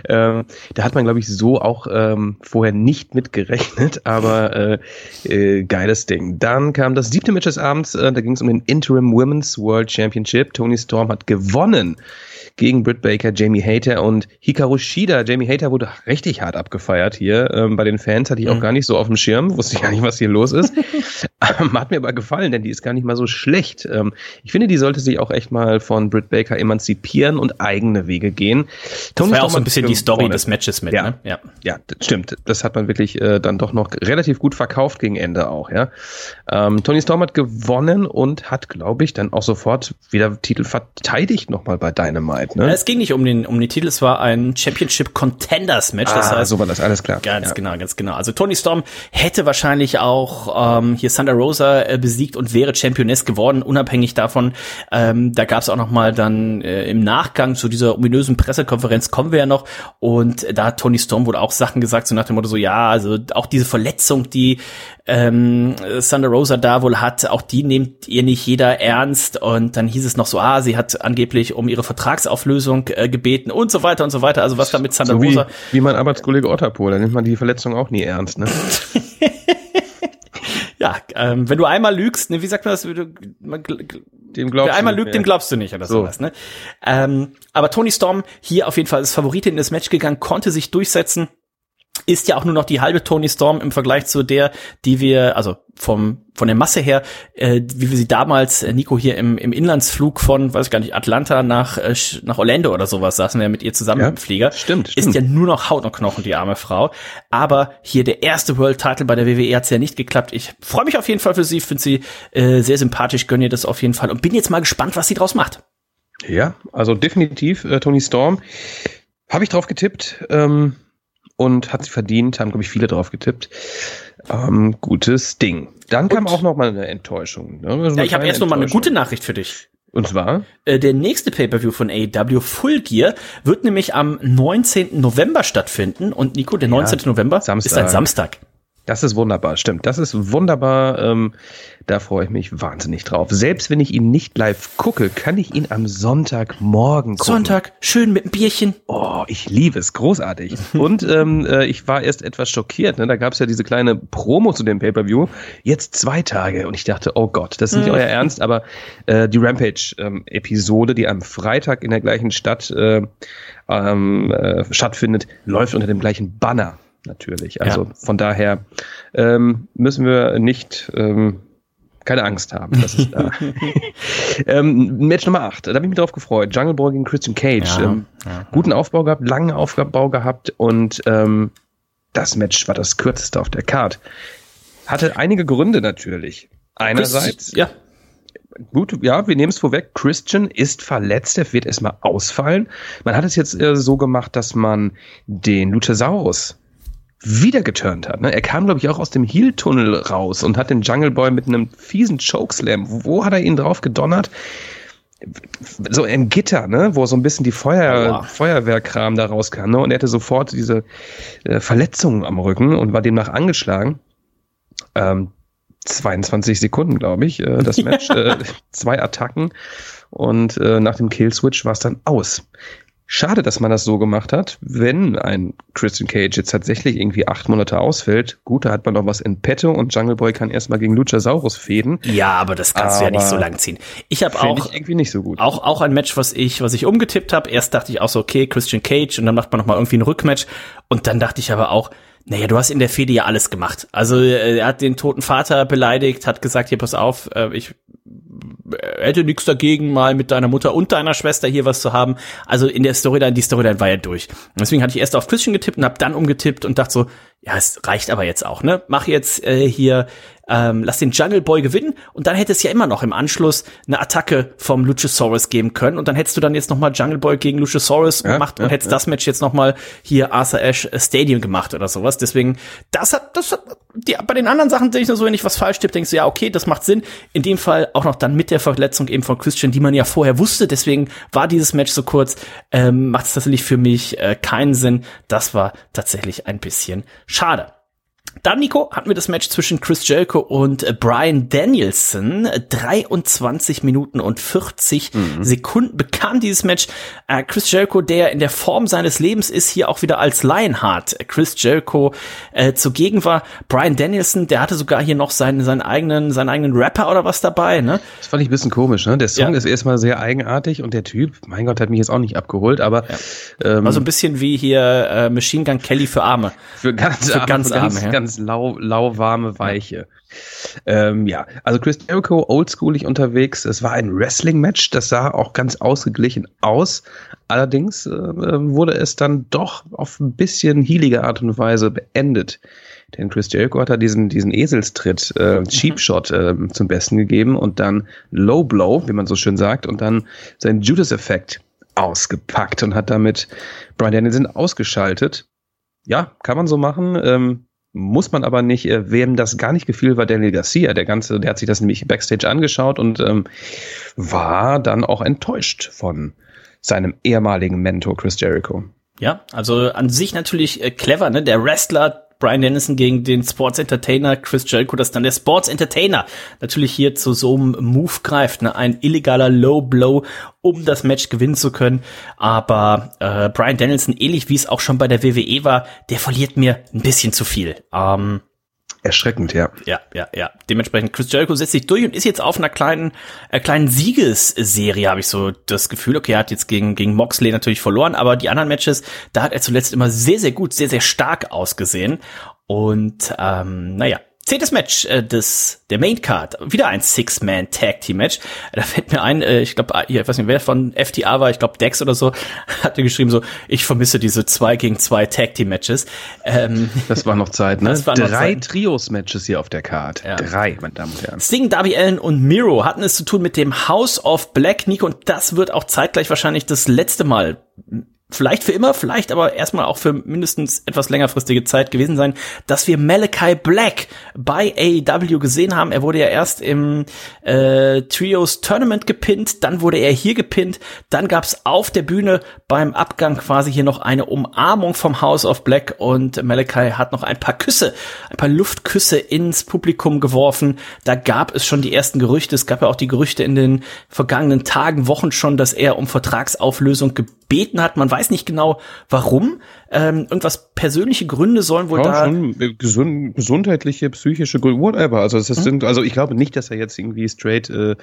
Ähm, da hat man, glaube ich, so auch ähm, vorher nicht mit gerechnet, aber äh, äh, geiles Ding. Dann kam das siebte Match des Abends, äh, da ging es um den Interim Women's World Championship. Tony Storm hat gewonnen gegen Britt Baker, Jamie Hater und Hikaru Shida. Jamie Hater wurde richtig hart abgefeiert hier. Ähm, bei den Fans hatte ich auch Mhm. gar nicht so auf dem Schirm, wusste ich gar nicht, was hier los ist. Ähm, hat mir aber gefallen, denn die ist gar nicht mal so schlecht. Ähm, ich finde, die sollte sich auch echt mal von Britt Baker emanzipieren und eigene Wege gehen. das Tony war ja auch so ein bisschen die Story gewonnen. des Matches mit, Ja. ne? Ja. Ja, das stimmt. Das hat man wirklich äh, dann doch noch relativ gut verkauft gegen Ende auch, ja. Ähm, Tony Storm hat gewonnen und hat, glaube ich, dann auch sofort wieder Titel verteidigt nochmal bei Dynamite, Ja, ne? Es ging nicht um den, um den Titel, es war ein Championship Contenders Match. Das ah, heißt, so war das, alles klar. Ganz ja. genau, ganz genau. Also Tony Storm hätte wahrscheinlich auch ähm, hier Thunder Rosa äh, besiegt und wäre Championess geworden, unabhängig davon. Ähm, da gab es auch noch mal dann äh, im Nachgang zu dieser ominösen Pressekonferenz kommen wir ja noch und da hat Tony Storm wohl auch Sachen gesagt, so nach dem Motto so, ja, also auch diese Verletzung, die ähm, Thunder Rosa da wohl hat, auch die nimmt ihr nicht jeder ernst und dann hieß es noch so, ah, sie hat angeblich um ihre Vertragsauflösung äh, gebeten und so weiter und so weiter. Also was da mit Thunder So wie, Rosa wie mein Arbeitskollege Otterpohl, da nimmt man die Verletzung auch nie ernst, ne? Ja, ähm, wenn du einmal lügst, ne, wie sagt man das? Du, man, Dem glaubst wer einmal lügt, dem glaubst du nicht oder So. sowas. Ne? Ähm, aber Tony Storm hier auf jeden Fall als Favoritin in das Match gegangen, konnte sich durchsetzen. Ist ja auch nur noch die halbe Tony Storm im Vergleich zu der, die wir, also vom von der Masse her, äh, wie wir sie damals, äh, Nico hier im, im Inlandsflug von, weiß ich gar nicht, Atlanta nach äh, nach Orlando oder sowas, saßen wir mit ihr zusammen ja, im Flieger. Stimmt, stimmt. Ist ja nur noch Haut und Knochen, die arme Frau. Aber hier der erste World Title bei der WWE hat's ja nicht geklappt. Ich freue mich auf jeden Fall für sie, finde sie äh, sehr sympathisch, gönne ihr das auf jeden Fall und bin jetzt mal gespannt, was sie draus macht. Ja, also definitiv äh, Tony Storm. Habe ich drauf getippt. Ähm und hat sie verdient, haben, glaube ich, viele drauf getippt. Ähm, gutes Ding. Dann und? kam auch noch mal eine Enttäuschung. Ne? Also ja, ich habe erst noch mal eine gute Nachricht für dich. Und zwar? Äh, der nächste Pay-Per-View von AEW, Full Gear, wird nämlich am 19. November stattfinden. Und Nico, der 19. Ja, November Samstag. ist ein Samstag. Das ist wunderbar, stimmt. Das ist wunderbar. Ähm, da freue ich mich wahnsinnig drauf. Selbst wenn ich ihn nicht live gucke, kann ich ihn am Sonntagmorgen gucken. Sonntag, schön mit einem Bierchen. Oh, ich liebe es, großartig. Und ähm, äh, ich war erst etwas schockiert. Ne? Da gab es ja diese kleine Promo zu dem Pay-per-View. Jetzt zwei Tage und ich dachte, oh Gott, das ist nicht mhm. euer Ernst. Aber äh, die Rampage-Episode, ähm, die am Freitag in der gleichen Stadt äh, ähm, äh, stattfindet, läuft unter dem gleichen Banner natürlich. Also ja. von daher ähm, müssen wir nicht ähm, keine Angst haben. Das ist da. ähm, Match Nummer 8, da habe ich mich drauf gefreut. Jungle Boy gegen Christian Cage. Ja, ähm, ja. Guten Aufbau gehabt, langen Aufbau gehabt und ähm, das Match war das kürzeste auf der Card. Hatte einige Gründe natürlich. Einerseits, ja. Gut, ja, wir nehmen es vorweg. Christian ist verletzt, er wird erstmal ausfallen. Man hat es jetzt äh, so gemacht, dass man den Luchasaurus wieder geturnt hat. Ne? Er kam, glaube ich, auch aus dem Heel-Tunnel raus und hat den Jungle Boy mit einem fiesen Chokeslam. Wo hat er ihn drauf gedonnert? So im Gitter, ne, wo so ein bisschen die Feuer, oh, Feuerwehrkram da rauskam, ne? Und er hatte sofort diese äh, Verletzung am Rücken und war demnach angeschlagen. Ähm, 22 Sekunden, glaube ich, äh, das Match. äh, zwei Attacken und äh, nach dem Killswitch war es dann aus. Schade, dass man das so gemacht hat. Wenn ein Christian Cage jetzt tatsächlich irgendwie acht Monate ausfällt, gut, da hat man noch was in petto und Jungle Boy kann erstmal gegen Luchasaurus fäden. Ja, aber das kannst aber du ja nicht so lang ziehen. Ich habe auch ich irgendwie nicht so gut. Auch auch ein Match, was ich was ich umgetippt habe. Erst dachte ich auch so, okay, Christian Cage und dann macht man noch mal irgendwie ein Rückmatch und dann dachte ich aber auch, naja, du hast in der Fehde ja alles gemacht. Also äh, er hat den toten Vater beleidigt, hat gesagt, hier pass auf, äh, ich hätte nichts dagegen, mal mit deiner Mutter und deiner Schwester hier was zu haben. Also in der Storyline, die Storyline war ja durch. Und deswegen hatte ich erst auf Christian getippt und habe dann umgetippt und dachte so, ja, es reicht aber jetzt auch, ne? Mach jetzt äh, hier ähm, lass den Jungle Boy gewinnen und dann hätte es ja immer noch im Anschluss eine Attacke vom Luchasaurus geben können und dann hättest du dann jetzt noch mal Jungle Boy gegen Luchasaurus ja, gemacht ja, und hättest ja. das Match jetzt noch mal hier Arthur Ashe Stadium gemacht oder sowas. Deswegen, das hat, das hat, die, bei den anderen Sachen denke ich nur so, wenn ich was falsch tippe, denkst du, ja, okay, das macht Sinn. In dem Fall auch noch dann mit der Verletzung eben von Christian, die man ja vorher wusste, deswegen war dieses Match so kurz, ähm, macht es tatsächlich für mich äh, keinen Sinn. Das war tatsächlich ein bisschen schade. Dann, Nico, hatten wir das Match zwischen Chris Jericho und äh, Brian Danielson. 23 Minuten und 40 mhm. Sekunden bekam dieses Match. Äh, Chris Jericho, der in der Form seines Lebens ist, hier auch wieder als Lionheart Chris Jericho äh, zugegen war. Brian Danielson, der hatte sogar hier noch seinen, seinen eigenen, seinen eigenen Rapper oder was dabei, ne? Das fand ich ein bisschen komisch, ne? Der Song ja. ist erstmal sehr eigenartig und der Typ, mein Gott, hat mich jetzt auch nicht abgeholt, aber ja. ähm, war so ein bisschen wie hier äh, Machine Gun Kelly für Arme. Für ganz, für ganz Arme, ganz, ja. ganz ganz lau, lauwarme, weiche. Ähm, ja, also Chris Jericho oldschoolig unterwegs. Es war ein Wrestling-Match, das sah auch ganz ausgeglichen aus. Allerdings äh, wurde es dann doch auf ein bisschen healige Art und Weise beendet. Denn Chris Jericho hat da diesen, diesen Eselstritt, äh, Cheap Shot äh, zum Besten gegeben und dann Low Blow, wie man so schön sagt, und dann seinen Judas-Effekt ausgepackt und hat damit Brian Danielson ausgeschaltet. Ja, kann man so machen. Ähm, muss man aber nicht. Äh, wem das gar nicht gefiel, war Daniel Garcia. Der ganze, der hat sich das nämlich backstage angeschaut und ähm, war dann auch enttäuscht von seinem ehemaligen Mentor Chris Jericho. Ja, also an sich natürlich äh, clever, ne? Der Wrestler Brian Dennison gegen den Sports Entertainer Chris Jericho, dass dann der Sports Entertainer natürlich hier zu so einem Move greift, ne? ein illegaler Low Blow, um das Match gewinnen zu können. Aber äh, Brian Dennison, ähnlich wie es auch schon bei der WWE war, der verliert mir ein bisschen zu viel. Ähm, Erschreckend, ja. Ja, ja, ja. Dementsprechend Chris Jericho setzt sich durch und ist jetzt auf einer kleinen, äh, kleinen Siegesserie, habe ich so das Gefühl. Okay, er hat jetzt gegen, gegen Moxley natürlich verloren, aber die anderen Matches, da hat er zuletzt immer sehr, sehr gut, sehr, sehr stark ausgesehen. Und ähm, naja, Zehntes Match äh, des der Main Card, wieder ein Six-Man Tag Team Match. Da fällt mir ein, äh, ich glaube, äh, ich weiß nicht, wer von FTA war, ich glaube Dex oder so, hatte geschrieben so, ich vermisse diese zwei gegen zwei Tag Team Matches. Ähm, das war noch Zeit, ne? Drei Trios Matches hier auf der Card. Ja. Drei, meine Damen und Herren. Sting, Darby Allen und Miro hatten es zu tun mit dem House of Black, Nico, und das wird auch zeitgleich wahrscheinlich das letzte Mal vielleicht für immer, vielleicht aber erstmal auch für mindestens etwas längerfristige Zeit gewesen sein, dass wir Malachi Black bei AEW gesehen haben. Er wurde ja erst im äh, Trios Tournament gepinnt, dann wurde er hier gepinnt, dann gab's auf der Bühne beim Abgang quasi hier noch eine Umarmung vom House of Black und Malachi hat noch ein paar Küsse, ein paar Luftküsse ins Publikum geworfen. Da gab es schon die ersten Gerüchte, es gab ja auch die Gerüchte in den vergangenen Tagen, Wochen schon, dass er um Vertragsauflösung gebeten hat. Man weiß nicht genau, warum. Ähm, irgendwas persönliche Gründe sollen wohl ja, da. Schon äh, gesund, gesundheitliche, psychische Gründe, whatever. Also das mhm. sind, also ich glaube nicht, dass er jetzt irgendwie straight äh,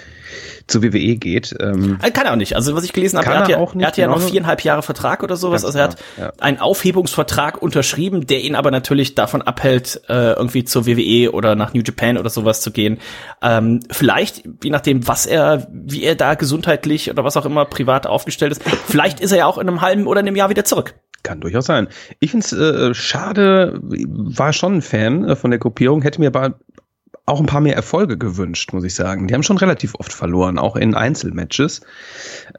zur WWE geht. Ähm, äh, kann er auch nicht. Also was ich gelesen habe, er hat, ja, er, er hat ja noch genau. viereinhalb Jahre Vertrag oder sowas. also er hat ja. einen Aufhebungsvertrag unterschrieben, der ihn aber natürlich davon abhält, äh, irgendwie zur WWE oder nach New Japan oder sowas zu gehen. Ähm, vielleicht, je nachdem, was er, wie er da gesundheitlich oder was auch immer privat aufgestellt ist, vielleicht ist er ja auch in einem halben oder einem Jahr wieder zurück. Kann durchaus sein. Ich finde es äh, schade, war schon ein Fan äh, von der Gruppierung, hätte mir aber auch ein paar mehr Erfolge gewünscht, muss ich sagen. Die haben schon relativ oft verloren, auch in Einzelmatches.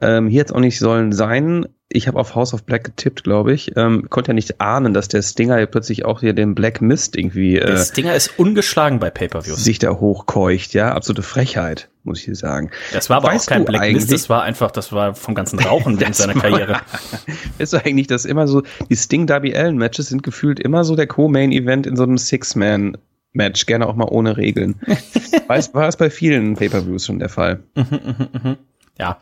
Ähm, hier jetzt auch nicht sollen sein. Ich habe auf House of Black getippt, glaube ich. Ähm, konnte ja nicht ahnen, dass der Stinger plötzlich auch hier den Black Mist irgendwie. Äh, der Stinger ist ungeschlagen bei Pay-per-Views. Sich da hochkeucht, ja, absolute Frechheit, muss ich dir sagen. Das war aber weißt auch kein Black Mist, das war einfach, das war vom ganzen Rauchen während seiner Karriere. Ist eigentlich, dass immer so die Sting Darby Allen Matches sind gefühlt immer so der Co-Main Event in so einem Six-Man Match, gerne auch mal ohne Regeln. war, es, war es bei vielen Pay-per-Views schon der Fall. ja,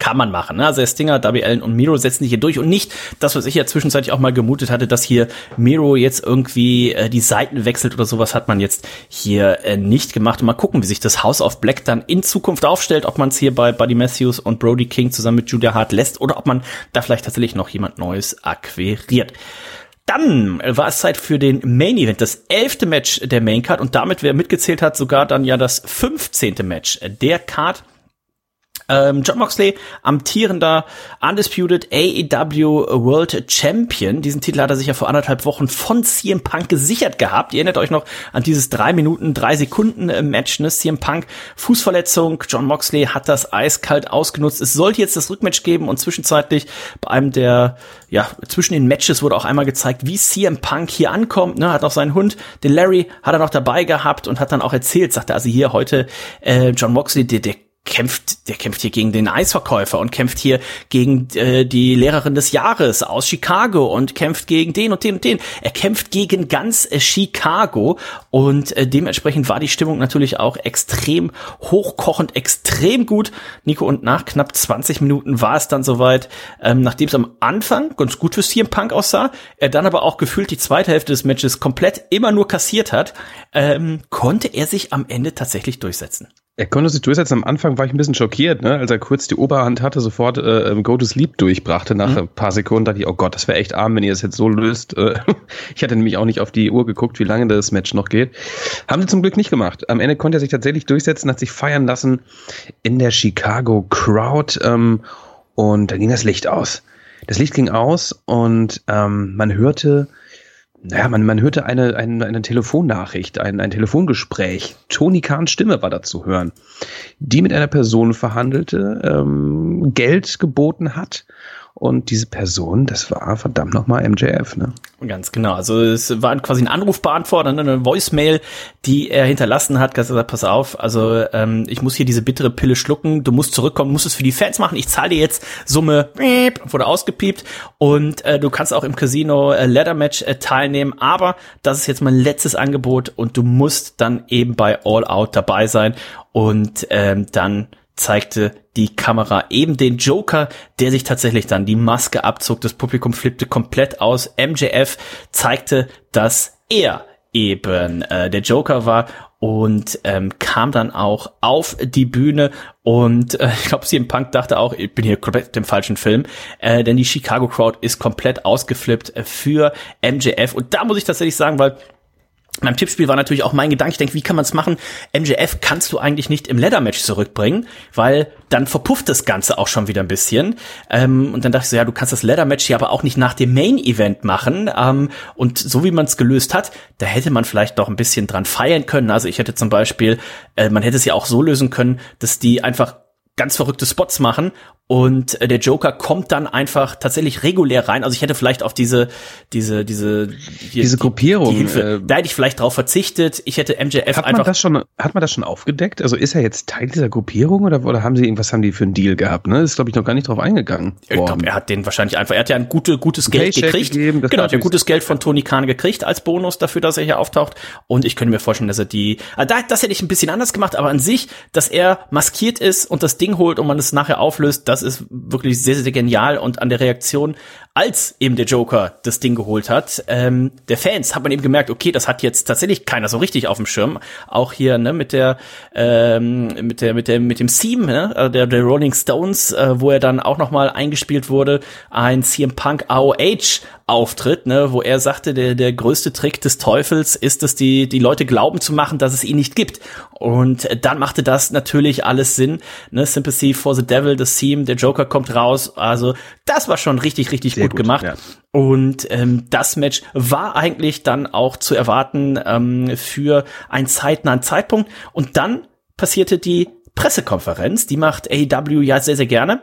kann man machen. Ne? Also Stinger, Darby Allen und Miro setzen sich hier durch und nicht das, was ich ja zwischenzeitlich auch mal gemutet hatte, dass hier Miro jetzt irgendwie äh, die Seiten wechselt oder sowas, hat man jetzt hier äh, nicht gemacht. Und mal gucken, wie sich das House of Black dann in Zukunft aufstellt, ob man es hier bei Buddy Matthews und Brody King zusammen mit Julia Hart lässt oder ob man da vielleicht tatsächlich noch jemand Neues akquiriert. Dann war es Zeit für den Main Event, das elfte Match der Main Card und damit, wer mitgezählt hat, sogar dann ja das fünfzehnte Match der Card. Ähm, John Moxley, amtierender Undisputed AEW World Champion. Diesen Titel hat er sich ja vor anderthalb Wochen von CM Punk gesichert gehabt. Ihr erinnert euch noch an dieses drei Minuten, drei Sekunden äh, Match, ne? CM Punk, Fußverletzung. John Moxley hat das eiskalt ausgenutzt. Es sollte jetzt das Rückmatch geben und zwischenzeitlich bei einem der, ja, zwischen den Matches wurde auch einmal gezeigt, wie CM Punk hier ankommt, ne? Hat auch seinen Hund, den Larry, hat er noch dabei gehabt und hat dann auch erzählt, sagte also hier heute, äh, John Moxley, der, der kämpft, der kämpft hier gegen den Eisverkäufer und kämpft hier gegen äh, die Lehrerin des Jahres aus Chicago und kämpft gegen den und den und den. Er kämpft gegen ganz äh, Chicago und äh, dementsprechend war die Stimmung natürlich auch extrem hochkochend, extrem gut. Nico, und nach knapp 20 Minuten war es dann soweit, ähm, nachdem es am Anfang ganz gut für CM Punk aussah, er dann aber auch gefühlt die zweite Hälfte des Matches komplett immer nur kassiert hat, ähm, konnte er sich am Ende tatsächlich durchsetzen. Er konnte sich durchsetzen. Am Anfang war ich ein bisschen schockiert, ne? als er kurz die Oberhand hatte, sofort äh, Go to Sleep durchbrachte. Nach mhm. ein paar Sekunden dachte ich, oh Gott, das wäre echt arm, wenn ihr das jetzt so löst. Äh, ich hatte nämlich auch nicht auf die Uhr geguckt, wie lange das Match noch geht. Haben sie zum Glück nicht gemacht. Am Ende konnte er sich tatsächlich durchsetzen, hat sich feiern lassen in der Chicago Crowd ähm, und dann ging das Licht aus. Das Licht ging aus und ähm, man hörte naja, man, man hörte eine, eine, eine Telefonnachricht, ein, ein Telefongespräch. Tony Kahns Stimme war da zu hören, die mit einer Person verhandelte, ähm, Geld geboten hat und diese Person, das war verdammt nochmal MJF, ne? Ganz genau. Also es war quasi ein Anrufbeantworter, ne, eine Voicemail, die er hinterlassen hat. Er gesagt, pass auf, also ähm, ich muss hier diese bittere Pille schlucken. Du musst zurückkommen, musst es für die Fans machen. Ich zahle dir jetzt Summe, wurde ausgepiept und äh, du kannst auch im Casino äh, Ladder Match äh, teilnehmen. Aber das ist jetzt mein letztes Angebot und du musst dann eben bei All Out dabei sein und ähm, dann zeigte die Kamera eben den Joker, der sich tatsächlich dann die Maske abzog. Das Publikum flippte komplett aus. MJF zeigte, dass er eben äh, der Joker war und ähm, kam dann auch auf die Bühne und äh, ich glaube, CM Punk dachte auch, ich bin hier komplett im falschen Film, äh, denn die Chicago Crowd ist komplett ausgeflippt für MJF und da muss ich tatsächlich sagen, weil beim Tippspiel war natürlich auch mein Gedanke, ich denke, wie kann man es machen? MJF kannst du eigentlich nicht im Leather-Match zurückbringen, weil dann verpufft das Ganze auch schon wieder ein bisschen. Ähm, und dann dachte ich so, ja, du kannst das Leather-Match hier aber auch nicht nach dem Main-Event machen. Ähm, und so wie man es gelöst hat, da hätte man vielleicht noch ein bisschen dran feiern können. Also ich hätte zum Beispiel, äh, man hätte es ja auch so lösen können, dass die einfach ganz verrückte Spots machen und äh, der Joker kommt dann einfach tatsächlich regulär rein. Also ich hätte vielleicht auf diese, diese, diese, hier, diese Gruppierung, die, Hilfe, äh, da hätte ich vielleicht drauf verzichtet. Ich hätte MJF hat einfach. Man das schon, hat man das schon aufgedeckt? Also ist er jetzt Teil dieser Gruppierung oder, oder haben sie irgendwas haben die für einen Deal gehabt? Ne, das ist glaube ich noch gar nicht drauf eingegangen. Ich glaube, er hat den wahrscheinlich einfach. Er hat ja ein gute, gutes Geld Paycheck gekriegt. Gegeben, genau, hat ja gutes Geld von Tony Khan gekriegt als Bonus dafür, dass er hier auftaucht. Und ich könnte mir vorstellen, dass er die. Da, das hätte ich ein bisschen anders gemacht, aber an sich, dass er maskiert ist und das Ding holt und man es nachher auflöst, das ist wirklich sehr, sehr genial. Und an der Reaktion, als eben der Joker das Ding geholt hat, ähm, der Fans hat man eben gemerkt, okay, das hat jetzt tatsächlich keiner so richtig auf dem Schirm. Auch hier ne, mit der ähm, mit der mit der mit dem Theme ne, äh, der, der Rolling Stones, äh, wo er dann auch noch mal eingespielt wurde, ein CM Punk AOH Auftritt, ne, wo er sagte, der der größte Trick des Teufels ist es, die die Leute glauben zu machen, dass es ihn nicht gibt. Und dann machte das natürlich alles Sinn. Ne, Sympathy for the Devil, das Theme, der Joker kommt raus. Also das war schon richtig richtig gut, gut, gemacht. Ja. Und ähm, das Match war eigentlich dann auch zu erwarten ähm, für einen zeitnahen Zeitpunkt. Und dann passierte die Pressekonferenz. Die macht AEW ja sehr, sehr gerne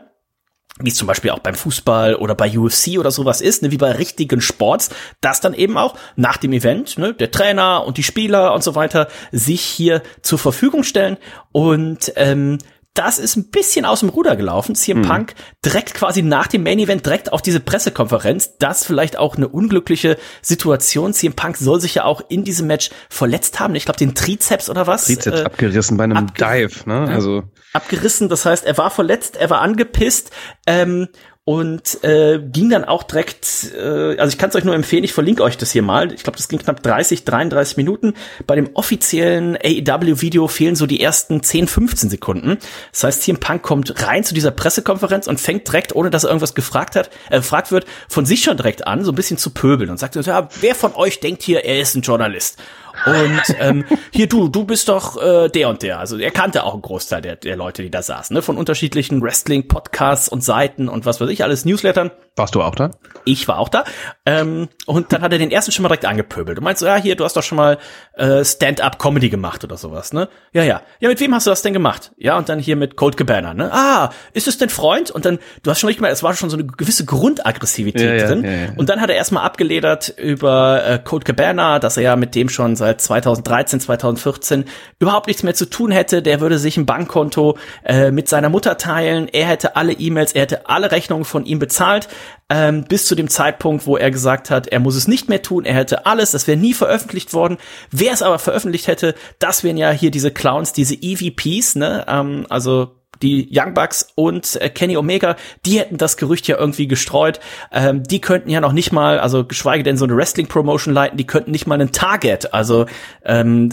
wie es zum Beispiel auch beim Fußball oder bei UFC oder sowas ist, ne, wie bei richtigen Sports, dass dann eben auch nach dem Event ne, der Trainer und die Spieler und so weiter sich hier zur Verfügung stellen und ähm, das ist ein bisschen aus dem Ruder gelaufen. CM mhm. Punk direkt quasi nach dem Main Event direkt auf diese Pressekonferenz. Das vielleicht auch eine unglückliche Situation. CM Punk soll sich ja auch in diesem Match verletzt haben. Ich glaube, den Trizeps oder was? Trizeps äh, abgerissen bei einem abge Dive, ne? Also abgerissen. Das heißt, er war verletzt, er war angepisst. Ähm, und äh, ging dann auch direkt, äh, also ich kann es euch nur empfehlen, ich verlinke euch das hier mal. Ich glaube, das ging knapp 30, 33 Minuten. Bei dem offiziellen AEW-Video fehlen so die ersten 10, 15 Sekunden. Das heißt, CM Punk kommt rein zu dieser Pressekonferenz und fängt direkt, ohne dass er irgendwas gefragt hat, äh, gefragt wird, von sich schon direkt an, so ein bisschen zu pöbeln und sagt, ja, wer von euch denkt hier, er ist ein Journalist? Und ähm, hier du, du bist doch äh, der und der. Also er kannte auch einen Großteil der, der Leute, die da saßen, ne? von unterschiedlichen Wrestling-Podcasts und Seiten und was weiß ich, alles Newslettern. Warst du auch da? Ich war auch da. Ähm, und dann hat er den ersten schon mal direkt angepöbelt. Du meinst so, ja, hier, du hast doch schon mal äh, Stand-up-Comedy gemacht oder sowas, ne? Ja, ja. Ja, mit wem hast du das denn gemacht? Ja, und dann hier mit Cold Cabana, ne? Ah, ist es denn Freund? Und dann, du hast schon nicht mal, es war schon so eine gewisse Grundaggressivität ja, drin. Ja, ja, und dann hat er erstmal abgeledert über äh, Cold Cabana, dass er ja mit dem schon seit 2013, 2014 überhaupt nichts mehr zu tun hätte. Der würde sich ein Bankkonto äh, mit seiner Mutter teilen. Er hätte alle E-Mails, er hätte alle Rechnungen von ihm bezahlt ähm, bis zu dem Zeitpunkt, wo er gesagt hat, er muss es nicht mehr tun, er hätte alles, das wäre nie veröffentlicht worden. Wer es aber veröffentlicht hätte, das wären ja hier diese Clowns, diese EVPs, ne? Ähm, also die Young Bucks und äh, Kenny Omega, die hätten das Gerücht ja irgendwie gestreut. Ähm, die könnten ja noch nicht mal, also geschweige denn so eine Wrestling-Promotion leiten, die könnten nicht mal einen Target, also ähm,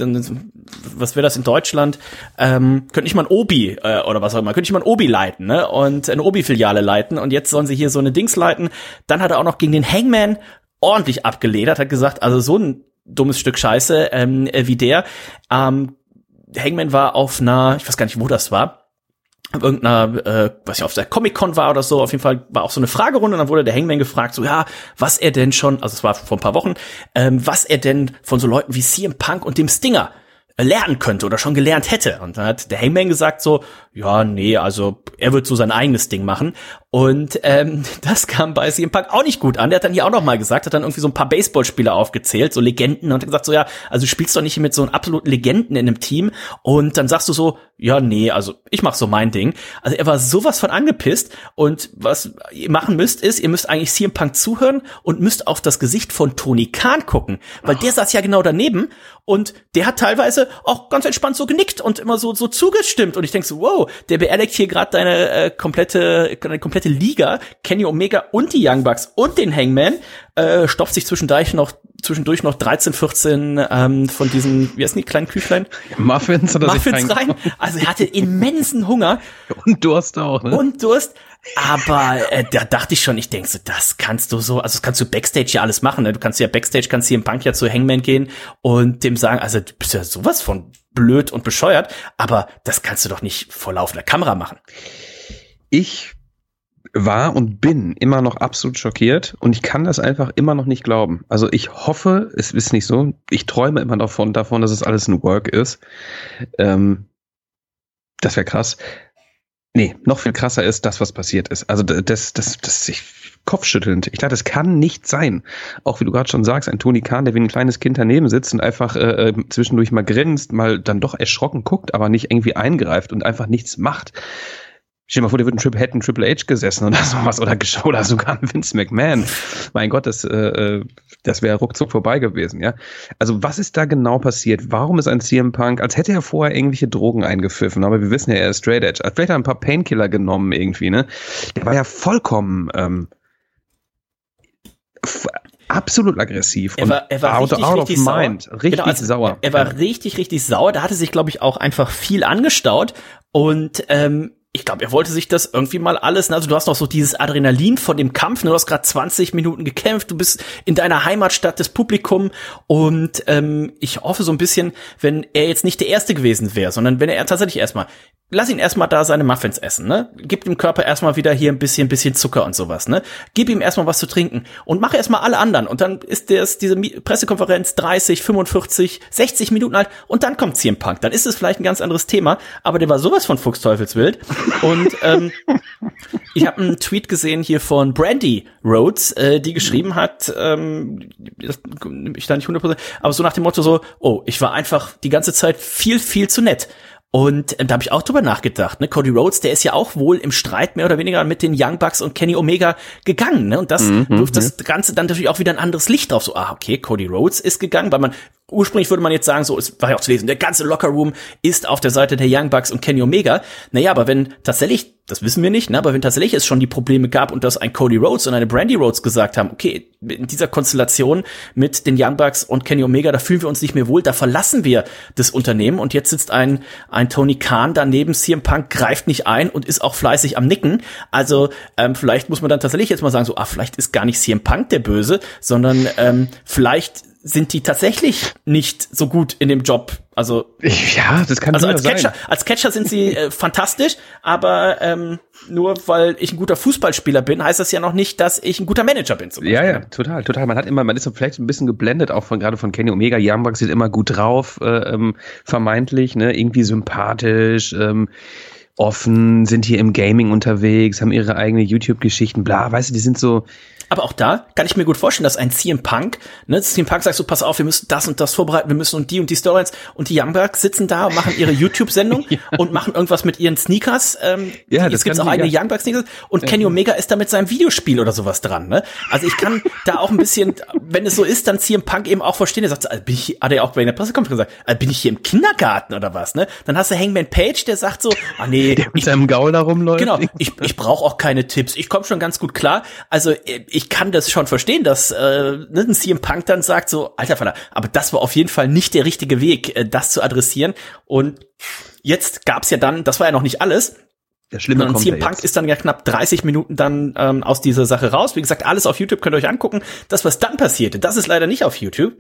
was wäre das in Deutschland? Ähm, könnte nicht mal ein Obi äh, oder was auch immer, könnte nicht mal ein Obi leiten, ne? Und eine Obi-Filiale leiten und jetzt sollen sie hier so eine Dings leiten. Dann hat er auch noch gegen den Hangman ordentlich abgeledert, hat gesagt, also so ein dummes Stück Scheiße ähm, äh, wie der. Ähm, Hangman war auf einer, ich weiß gar nicht, wo das war, irgendeiner, äh, weiß nicht, auf der Comic-Con war oder so, auf jeden Fall war auch so eine Fragerunde und dann wurde der Hangman gefragt, so ja, was er denn schon, also es war vor ein paar Wochen, ähm, was er denn von so Leuten wie CM Punk und dem Stinger lernen könnte oder schon gelernt hätte. Und dann hat der Hangman gesagt so, ja, nee, also er wird so sein eigenes Ding machen. Und ähm, das kam bei CM Punk auch nicht gut an. Der hat dann hier auch noch mal gesagt, hat dann irgendwie so ein paar Baseballspieler aufgezählt, so Legenden, und hat gesagt so, ja, also du spielst doch nicht mit so einem absoluten Legenden in einem Team. Und dann sagst du so, ja, nee, also ich mach so mein Ding. Also er war sowas von angepisst. Und was ihr machen müsst, ist, ihr müsst eigentlich CM Punk zuhören und müsst auf das Gesicht von Tony Khan gucken. Weil Ach. der saß ja genau daneben und der hat teilweise auch ganz entspannt so genickt und immer so, so zugestimmt. Und ich denk so, wow, der beerdigt hier gerade deine äh, komplette, deine komplette komplette Liga, Kenny Omega und die Young Bucks und den Hangman, äh, stopft sich zwischendurch noch, zwischendurch noch 13, 14 ähm, von diesen, wie heißen die kleinen Küchlein? Muffins oder Muffins rein. Also er hatte immensen Hunger. Und Durst auch, ne? Und Durst. Aber äh, da dachte ich schon, ich denke so, das kannst du so, also das kannst du Backstage ja alles machen. Ne? Du kannst ja Backstage, kannst hier im Punk ja zu Hangman gehen und dem sagen, also du bist ja sowas von blöd und bescheuert, aber das kannst du doch nicht vor laufender Kamera machen. Ich war und bin immer noch absolut schockiert und ich kann das einfach immer noch nicht glauben. Also ich hoffe, es ist nicht so. Ich träume immer davon, davon, dass es alles ein Work ist. Ähm, das wäre krass. Nee, noch viel krasser ist das, was passiert ist. Also das, das, das ist kopfschüttelnd. Ich dachte, das kann nicht sein. Auch wie du gerade schon sagst, ein Tony Khan, der wie ein kleines Kind daneben sitzt und einfach äh, äh zwischendurch mal grinst, mal dann doch erschrocken guckt, aber nicht irgendwie eingreift und einfach nichts macht. Stell dir mal vor, der wird ein Triple, H gesessen oder sowas oder, oder sogar ein Vince McMahon. Mein Gott, das, äh, äh, das wäre ruckzuck vorbei gewesen, ja. Also was ist da genau passiert? Warum ist ein CM Punk, als hätte er vorher irgendwelche Drogen eingepfiffen, aber wir wissen ja, er ist Straight Edge. Vielleicht hat er ein paar Painkiller genommen irgendwie, ne? Der war ja vollkommen ähm, absolut aggressiv er war, er war out, richtig, out richtig of sauer. mind, richtig Genau, also sauer. Er war Ja. richtig, richtig sauer. Da hatte sich, glaube ich, auch einfach viel angestaut. Und ähm, ich glaube, er wollte sich das irgendwie mal alles, ne? also du hast noch so dieses Adrenalin von dem Kampf, ne? du hast gerade 20 Minuten gekämpft, du bist in deiner Heimatstadt des Publikum und ähm, ich hoffe so ein bisschen, wenn er jetzt nicht der Erste gewesen wäre, sondern wenn er tatsächlich erstmal, lass ihn erstmal da seine Muffins essen, ne? Gib dem Körper erstmal wieder hier ein bisschen, bisschen Zucker und sowas, ne? Gib ihm erstmal was zu trinken und mach erstmal alle anderen und dann ist das, diese Pressekonferenz 30, 45, 60 Minuten alt und dann kommt CM Punk. Dann ist es vielleicht ein ganz anderes Thema, aber der war sowas von Fuchsteufelswild und ähm, ich habe einen Tweet gesehen hier von Brandy Rhodes, äh, die geschrieben hat, ähm, das, ich da nicht 100%, aber so nach dem Motto so, oh, ich war einfach die ganze Zeit viel, viel zu nett. Und äh, da habe ich auch drüber nachgedacht. Ne? Cody Rhodes, der ist ja auch wohl im Streit mehr oder weniger mit den Young Bucks und Kenny Omega gegangen. Ne? Und das wirft das Ganze dann natürlich auch wieder ein anderes Licht drauf. So, ah, okay, Cody Rhodes ist gegangen, weil man ursprünglich würde man jetzt sagen, so, es war ja auch zu lesen, der ganze Lockerroom ist auf der Seite der Young Bucks und Kenny Omega. Naja, aber wenn tatsächlich, das wissen wir nicht, ne, aber wenn tatsächlich es schon die Probleme gab und dass ein Cody Rhodes und eine Brandy Rhodes gesagt haben, okay, in dieser Konstellation mit den Young Bucks und Kenny Omega, da fühlen wir uns nicht mehr wohl, da verlassen wir das Unternehmen und jetzt sitzt ein, ein Tony Khan daneben, CM Punk greift nicht ein und ist auch fleißig am Nicken. Also ähm, vielleicht muss man dann tatsächlich jetzt mal sagen, so, ah, vielleicht ist gar nicht CM Punk der Böse, sondern ähm, vielleicht sind die tatsächlich nicht so gut in dem Job. Also, Ja, das kann also als Catcher, sein. als Catcher sind sie äh, fantastisch, aber ähm, nur weil ich ein guter Fußballspieler bin, heißt das ja noch nicht, dass ich ein guter Manager bin. Ja, ja, total, total. Man hat immer, man ist so vielleicht ein bisschen geblendet, auch von gerade von Kenny Omega. Bucks sind immer gut drauf, äh, ähm, vermeintlich, ne, irgendwie sympathisch, ähm, offen, sind hier im Gaming unterwegs, haben ihre eigene YouTube-Geschichten, bla, weißt du, die sind so, Aber auch da kann ich mir gut vorstellen, dass ein CM Punk, ne, CM Punk sagt so, pass auf, wir müssen das und das vorbereiten, wir müssen und die und die Storylines und die Young Bucks sitzen da und machen ihre YouTube-Sendung und machen irgendwas mit ihren Sneakers. Ähm, Ja, die- das es gibt kann auch eigene ja. Young Bucks Sneakers und Kenny Omega ist da mit seinem Videospiel oder sowas dran. Ne? Also ich kann da auch ein bisschen, wenn es so ist, dann CM Punk eben auch verstehen. Er sagt, so, also bin ich, hat er auch bei der Pressekonferenz gesagt, also bin ich hier im Kindergarten oder was? Ne? Dann hast du Hangman Page, der sagt so, ah nee, mit seinem Gaul da rumläuft. Genau, ich, ich brauche auch keine Tipps. Ich komme schon ganz gut klar. Also äh, ich kann das schon verstehen, dass äh, ne, ein CM Punk dann sagt so, alter Vater, aber das war auf jeden Fall nicht der richtige Weg, äh, das zu adressieren. Und jetzt gab's ja dann, das war ja noch nicht alles, Der Schlimme und kommt CM Punk jetzt. ist dann ja knapp 30 Minuten dann ähm, aus dieser Sache raus. Wie gesagt, alles auf YouTube könnt ihr euch angucken. Das, was dann passierte, das ist leider nicht auf YouTube.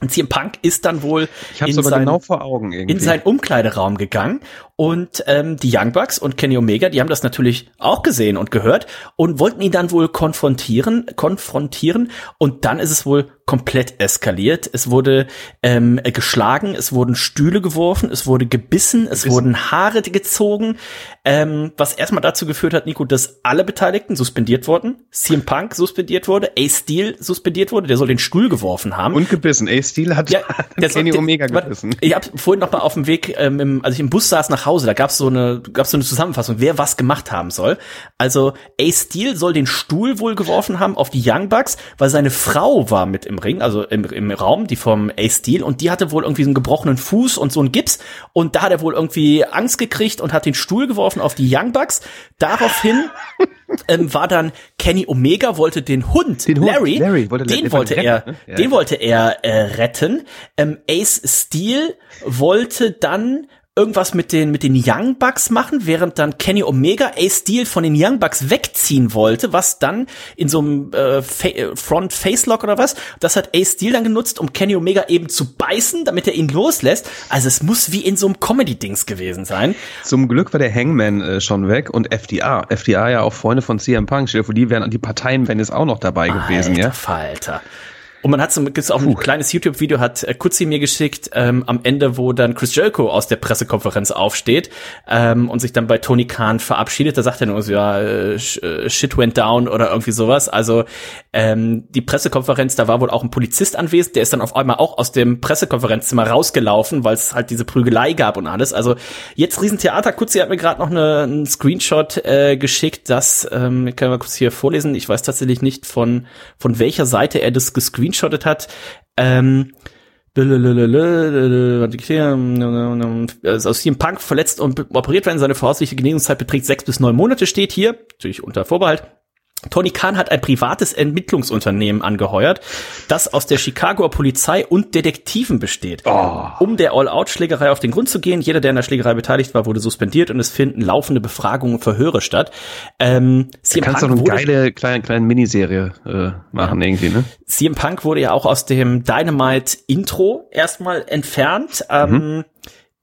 Und CM Punk ist dann wohl in sein- genau vor Augen irgendwie. in seinen Umkleideraum gegangen und ähm, die Young Bucks und Kenny Omega, die haben das natürlich auch gesehen und gehört und wollten ihn dann wohl konfrontieren, konfrontieren und dann ist es wohl komplett eskaliert. Es wurde ähm, geschlagen, es wurden Stühle geworfen, es wurde gebissen, es wurden Haare gezogen, ähm, was erstmal dazu geführt hat, Nico, dass alle Beteiligten suspendiert wurden. CM Punk suspendiert wurde, Ace Steel suspendiert wurde, der soll den Stuhl geworfen haben. und gebissen. Ace Steel hat Ja, Kenny soll- Omega gebissen. Ich habe vorhin noch mal auf dem Weg, ähm, im, als ich im Bus saß nach Hause. Da gab's so eine, gab's so eine Zusammenfassung, wer was gemacht haben soll. Also Ace Steel soll den Stuhl wohl geworfen haben auf die Young Bucks, weil seine Frau war mit im Ring, also im, im Raum, die vom Ace Steel, und die hatte wohl irgendwie so einen gebrochenen Fuß und so einen Gips. Und da hat er wohl irgendwie Angst gekriegt und hat den Stuhl geworfen auf die Young Bucks. Daraufhin ähm, war dann Kenny Omega wollte den Hund, Den Hund, Larry, Larry, wollte- den den wollte retten, er, ne? Ja, den wollte er äh, retten. Ähm, Ace Steel wollte dann irgendwas mit den mit den Young Bucks machen, während dann Kenny Omega Ace Steel von den Young Bucks wegziehen wollte, was dann in so einem äh, Fa äh, Front Face Lock oder was, das hat Ace Steel dann genutzt, um Kenny Omega eben zu beißen, damit er ihn loslässt. Also es muss wie in so einem Comedy Dings gewesen sein. Zum Glück war der Hangman äh, schon weg und FDA. FDA ja auch Freunde von CM Punk. Stell dir vor, die wären, die Parteien wären jetzt auch noch dabei gewesen, Alter ja. Falter. Und man hat so, gibt's auch ein kleines YouTube-Video, hat äh, Kutzi mir geschickt, ähm, am Ende, wo dann Chris Jericho aus der Pressekonferenz aufsteht ähm, und sich dann bei Tony Khan verabschiedet. Da sagt er nur so, ja, äh, äh, shit went down oder irgendwie sowas. Also ähm, die Pressekonferenz, da war wohl auch ein Polizist anwesend, der ist dann auf einmal auch aus dem Pressekonferenzzimmer rausgelaufen, weil es halt diese Prügelei gab und alles. Also jetzt Riesentheater. Kutzi hat mir gerade noch eine, einen Screenshot äh, geschickt, das ähm, können wir kurz hier vorlesen. Ich weiß tatsächlich nicht von von welcher Seite er das gescreenshottet hat. Ähm, also aus CM Punk verletzt und operiert werden. Seine voraussichtliche Genehmigungszeit beträgt sechs bis neun Monate, steht hier. Natürlich unter Vorbehalt. Tony Khan hat ein privates Ermittlungsunternehmen angeheuert, das aus der Chicagoer Polizei und Detektiven besteht. Um der All-Out-Schlägerei auf den Grund zu gehen, jeder, der an der Schlägerei beteiligt war, wurde suspendiert und es finden laufende Befragungen und Verhöre statt. Ähm, CM Kannst du Punk noch eine geile kleine, kleine Miniserie äh, machen irgendwie, ne? CM Punk wurde ja auch aus dem Dynamite-Intro erstmal entfernt. Ähm,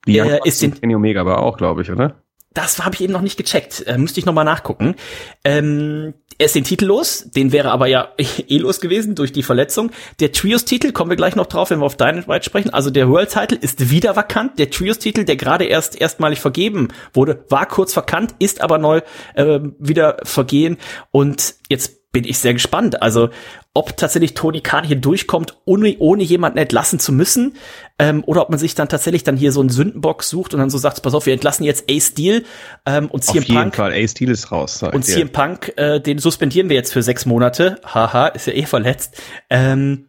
Die Äh, ist den- Kenny Omega aber auch, glaube ich, oder? Das habe ich eben noch nicht gecheckt. Äh, müsste ich noch mal nachgucken. Ähm, er ist den Titel los. Den wäre aber ja eh los gewesen durch die Verletzung. Der Trios-Titel, kommen wir gleich noch drauf, wenn wir auf Dynamite sprechen. Also der World-Title ist wieder vakant. Der Trios-Titel, der gerade erst erstmalig vergeben wurde, war kurz vakant, ist aber neu äh, wieder vergehen. Und jetzt bin ich sehr gespannt. Also ob tatsächlich Tony Khan hier durchkommt, ohne, ohne jemanden entlassen zu müssen, ähm, oder ob man sich dann tatsächlich dann hier so einen Sündenbock sucht und dann so sagt, pass auf, wir entlassen jetzt Ace Steel ähm, und Auf CM jeden Punk Fall. Ace Steel ist raus. sag ich und. CM Punk, äh, den suspendieren wir jetzt für sechs Monate. Haha, ist ja eh verletzt. Ähm,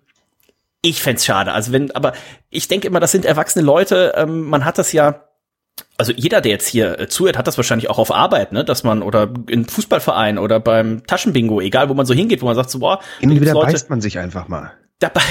ich fänd's schade. Also wenn, aber ich denke immer, das sind erwachsene Leute. Ähm, man hat das ja also jeder, der jetzt hier äh, zuhört, hat das wahrscheinlich auch auf Arbeit, ne, dass man oder im Fußballverein oder beim Taschenbingo, egal wo man so hingeht, wo man sagt so, boah, gibt's wieder Leute, beißt man sich einfach mal. dabei,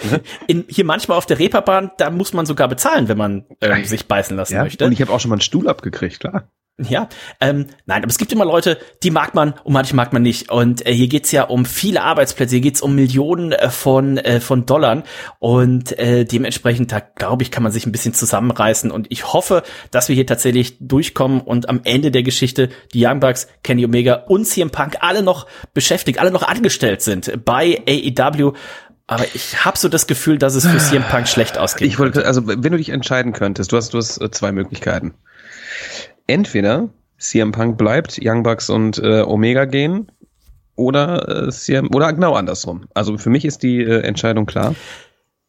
in, hier manchmal auf der Reeperbahn, da muss man sogar bezahlen, wenn man ähm, sich beißen lassen Ja? möchte. Und ich habe auch schon mal einen Stuhl abgekriegt, klar. Ja, ähm, nein, aber es gibt immer Leute, die mag man und manche mag man nicht. Und äh, hier geht's ja um viele Arbeitsplätze, hier geht's um Millionen äh, von äh, von Dollar und äh, dementsprechend, da glaube ich, kann man sich ein bisschen zusammenreißen. Und ich hoffe, dass wir hier tatsächlich durchkommen und am Ende der Geschichte die Young Bucks, Kenny Omega und CM Punk alle noch beschäftigt, alle noch angestellt sind bei AEW. Aber ich habe so das Gefühl, dass es für CM Punk schlecht ausgeht. Ich wollte, also wenn du dich entscheiden könntest, du hast, du hast äh, zwei Möglichkeiten. Entweder CM Punk bleibt, Young Bucks und äh, Omega gehen, oder äh, CM, oder genau andersrum. Also für mich ist die äh, Entscheidung klar.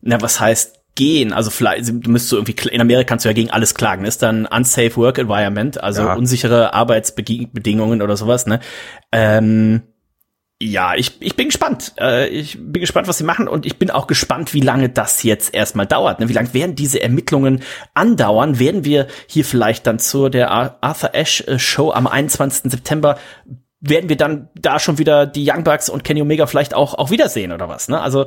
Na, was heißt gehen? Also vielleicht, du müsstest so irgendwie, in Amerika kannst du ja gegen alles klagen. Das ist dann unsafe work environment, also Ja. unsichere Arbeitsbedingungen oder sowas, ne? Ähm, ja, ich, ich bin gespannt. Äh, ich bin gespannt, was sie machen und ich bin auch gespannt, wie lange das jetzt erstmal dauert. Ne? Wie lange werden diese Ermittlungen andauern? Werden wir hier vielleicht dann zur der Ar- Arthur Ashe äh, Show am 21. September werden wir dann da schon wieder die Young Bucks und Kenny Omega vielleicht auch, auch wiedersehen oder was, ne? Also,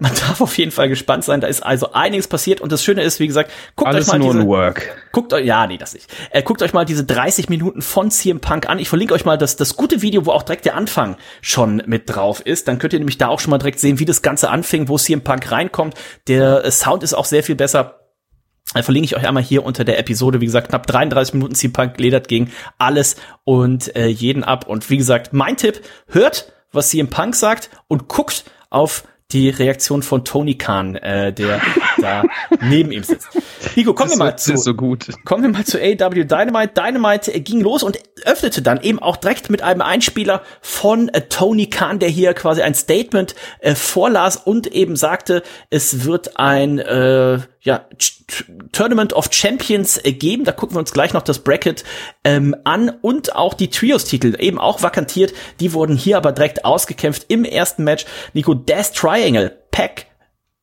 man darf auf jeden Fall gespannt sein. Da ist also einiges passiert und das Schöne ist, wie gesagt, guckt Alles euch mal nur diese, Work. Guckt euch, ja, nee, das nicht. Äh, guckt euch mal diese 30 Minuten von CM Punk an. Ich verlinke euch mal das, das gute Video, wo auch direkt der Anfang schon mit drauf ist. Dann könnt ihr nämlich da auch schon mal direkt sehen, wie das Ganze anfing, wo CM Punk reinkommt. Der äh, Sound ist auch sehr viel besser. Dann verlinke ich euch einmal hier unter der Episode. Wie gesagt, knapp 33 Minuten CM Punk ledert gegen alles und äh, jeden ab. Und wie gesagt, mein Tipp, hört, was CM Punk sagt und guckt auf die Reaktion von Tony Khan, äh, der da neben ihm sitzt. Nico, kommen wir mal das zu so gut. Kommen wir mal zu AW Dynamite. Dynamite äh, ging los und öffnete dann eben auch direkt mit einem Einspieler von äh, Tony Khan, der hier quasi ein Statement äh, vorlas und eben sagte, es wird ein äh, ja, Tournament of Champions äh, geben. Da gucken wir uns gleich noch das Bracket ähm, an und auch die Trios-Titel, eben auch vakantiert. Die wurden hier aber direkt ausgekämpft im ersten Match. Nico, Death Triangle, Pack,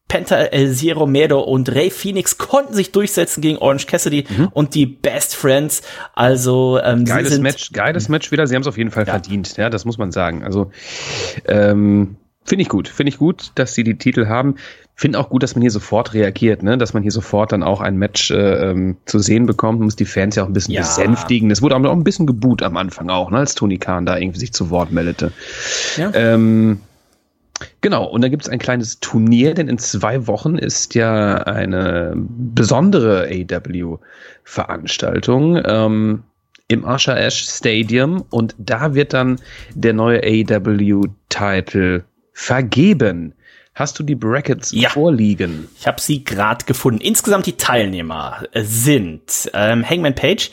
Penta El Zero Medo und Ray Phoenix konnten sich durchsetzen gegen Orange Cassidy mhm. und die Best Friends. Also ähm, geiles Match, geiles Match wieder. Sie haben es auf jeden Fall ja. verdient. Ja, das muss man sagen. Also ähm, finde ich gut, finde ich gut, dass sie die Titel haben. Finde auch gut, dass man hier sofort reagiert, ne? dass man hier sofort dann auch ein Match äh, ähm, zu sehen bekommt. Muss die Fans ja auch ein bisschen ja. besänftigen. Es wurde auch ein bisschen geboot am Anfang auch, ne? als Tony Khan da irgendwie sich zu Wort meldete. Ja. Ähm, Genau, und da gibt es ein kleines Turnier, denn in zwei Wochen ist ja eine besondere AW-Veranstaltung ähm, im Asha Ash Stadium und da wird dann der neue AW-Titel vergeben. Hast du die Brackets ja. vorliegen? Ich habe sie gerade gefunden. Insgesamt die Teilnehmer sind ähm, Hangman Page,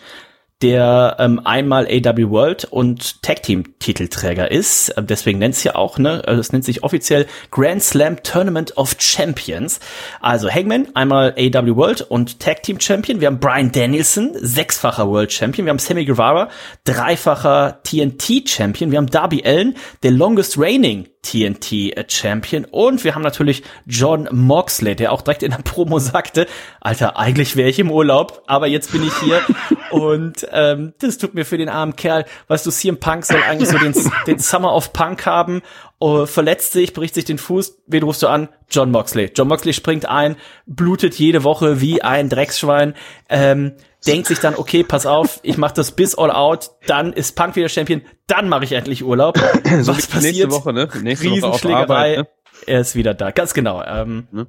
der ähm, einmal AW World und Tag Team Titelträger ist. Ähm, deswegen nennt es ja auch, ne, also es nennt sich offiziell Grand Slam Tournament of Champions. Also Hangman, einmal AW World und Tag Team Champion. Wir haben Brian Danielson, sechsfacher World Champion. Wir haben Sammy Guevara, dreifacher TNT Champion. Wir haben Darby Allen, der longest reigning TNT Champion. Und wir haben natürlich John Moxley, der auch direkt in der Promo sagte, Alter, eigentlich wäre ich im Urlaub, aber jetzt bin ich hier. und ähm, das tut mir für den armen Kerl. Weißt du, CM Punk soll eigentlich so den, den Summer of Punk haben. Oh, verletzt sich, bricht sich den Fuß. Wen rufst du an? John Moxley. John Moxley springt ein, blutet jede Woche wie ein Drecksschwein. Ähm, denkt sich dann, okay, pass auf, ich mache das bis all out, dann ist Punk wieder Champion, dann mache ich endlich Urlaub. so Was passiert? Nächste Woche, ne? Nächste Riesenschlägerei. Woche Arbeit, ne? Er ist wieder da, ganz genau. Ähm, ne?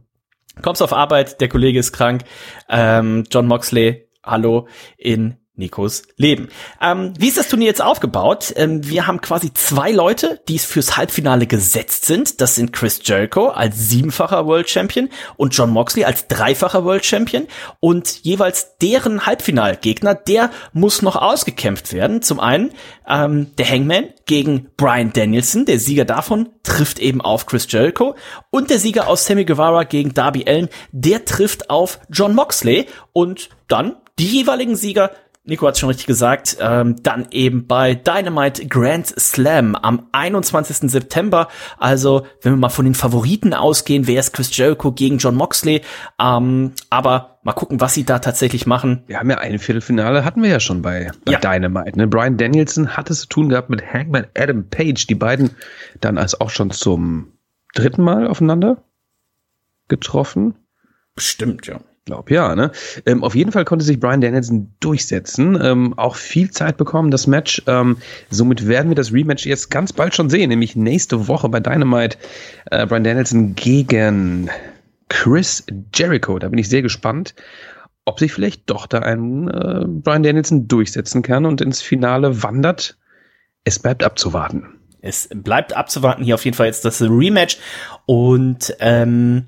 Kommst auf Arbeit, der Kollege ist krank. Ähm, John Moxley, hallo, in Nikos Leben. Ähm, wie ist das Turnier jetzt aufgebaut? Ähm, wir haben quasi zwei Leute, die fürs Halbfinale gesetzt sind. Das sind Chris Jericho als siebenfacher World Champion und John Moxley als dreifacher World Champion. Und jeweils deren Halbfinalgegner, der muss noch ausgekämpft werden. Zum einen ähm, der Hangman gegen Brian Danielson. Der Sieger davon trifft eben auf Chris Jericho. Und der Sieger aus Sammy Guevara gegen Darby Allen, der trifft auf John Moxley. Und dann die jeweiligen Sieger Nico hat schon richtig gesagt, ähm, dann eben bei Dynamite Grand Slam am 21. September. Also, wenn wir mal von den Favoriten ausgehen, wer ist Chris Jericho gegen John Moxley? Ähm, aber mal gucken, was sie da tatsächlich machen. Wir haben ja ein Viertelfinale, hatten wir ja schon bei, bei ja. Dynamite. Ne? Brian Danielson hat es zu tun gehabt mit Hangman Adam Page. Die beiden dann als auch schon zum dritten Mal aufeinander getroffen. Bestimmt, ja. Glaub ja, ne? Ähm, auf jeden Fall konnte sich Brian Danielson durchsetzen, ähm, auch viel Zeit bekommen, das Match. Ähm, somit werden wir das Rematch jetzt ganz bald schon sehen, nämlich nächste Woche bei Dynamite. Äh, Brian Danielson gegen Chris Jericho. Da bin ich sehr gespannt, ob sich vielleicht doch da ein äh, Brian Danielson durchsetzen kann und ins Finale wandert. Es bleibt abzuwarten. Es bleibt abzuwarten. Hier auf jeden Fall jetzt das Rematch und ähm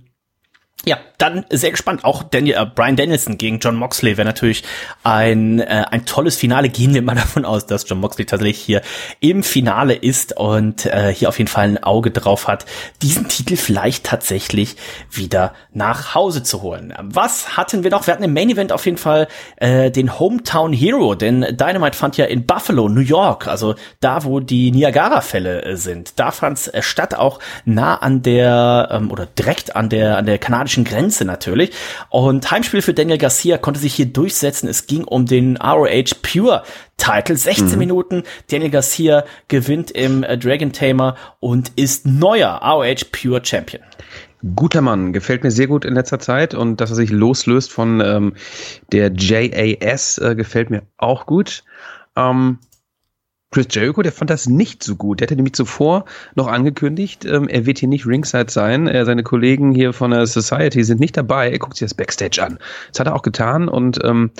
ja, dann sehr gespannt. Auch Daniel, äh, Brian Dennison gegen John Moxley wäre natürlich ein, äh, ein tolles Finale. Gehen wir mal davon aus, dass John Moxley tatsächlich hier im Finale ist und äh, hier auf jeden Fall ein Auge drauf hat, diesen Titel vielleicht tatsächlich wieder nach Hause zu holen. Was hatten wir noch? Wir hatten im Main Event auf jeden Fall äh, den Hometown Hero, denn Dynamite fand ja in Buffalo, New York, also da, wo die Niagara-Fälle äh, sind. Da fand es äh, statt, auch nah an der ähm, oder direkt an der an der kanadischen Grenze natürlich. Und Heimspiel für Daniel Garcia konnte sich hier durchsetzen. Es ging um den ROH Pure Title. 16 mhm. Minuten. Daniel Garcia gewinnt im äh, Dragon Tamer und ist neuer ROH Pure Champion. Guter Mann, gefällt mir sehr gut in letzter Zeit und dass er sich loslöst von ähm, der JAS äh, gefällt mir auch gut. Ähm, Chris Jericho, der fand das nicht so gut. Der hatte nämlich zuvor noch angekündigt, ähm, er wird hier nicht ringside sein. Er, seine Kollegen hier von der Society sind nicht dabei. Er guckt sich das Backstage an. Das hat er auch getan. Und ähm,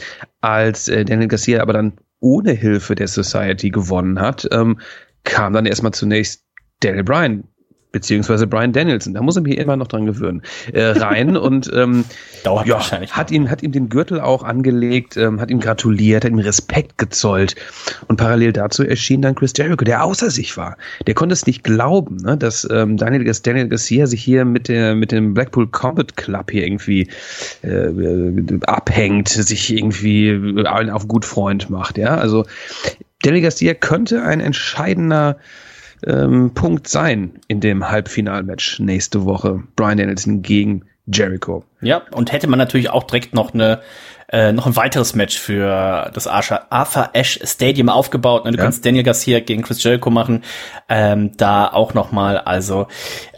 als äh, Daniel Garcia aber dann ohne Hilfe der Society gewonnen hat, ähm, kam dann erstmal zunächst Daniel Bryan beziehungsweise Brian Danielson, da muss er mich immer noch dran gewöhnen, äh, rein und ähm, Dauert ja, wahrscheinlich. hat ihm, hat ihm den Gürtel auch angelegt, ähm, hat ihm gratuliert, hat ihm Respekt gezollt und parallel dazu erschien dann Chris Jericho, der außer sich war. Der konnte es nicht glauben, ne, dass ähm, Daniel, Daniel Garcia sich hier mit der mit dem Blackpool Combat Club hier irgendwie äh, abhängt, sich irgendwie auf gut Freund macht, ja. Also Daniel Garcia könnte ein entscheidender ähm, Punkt sein in dem Halbfinalmatch nächste Woche. Brian Danielson gegen Jericho. Ja, und hätte man natürlich auch direkt noch eine äh, noch ein weiteres Match für das Arthur Ashe Stadium aufgebaut. Ne? Du Ja. kannst Daniel Garcia gegen Chris Jericho machen. Ähm, da auch noch mal. Also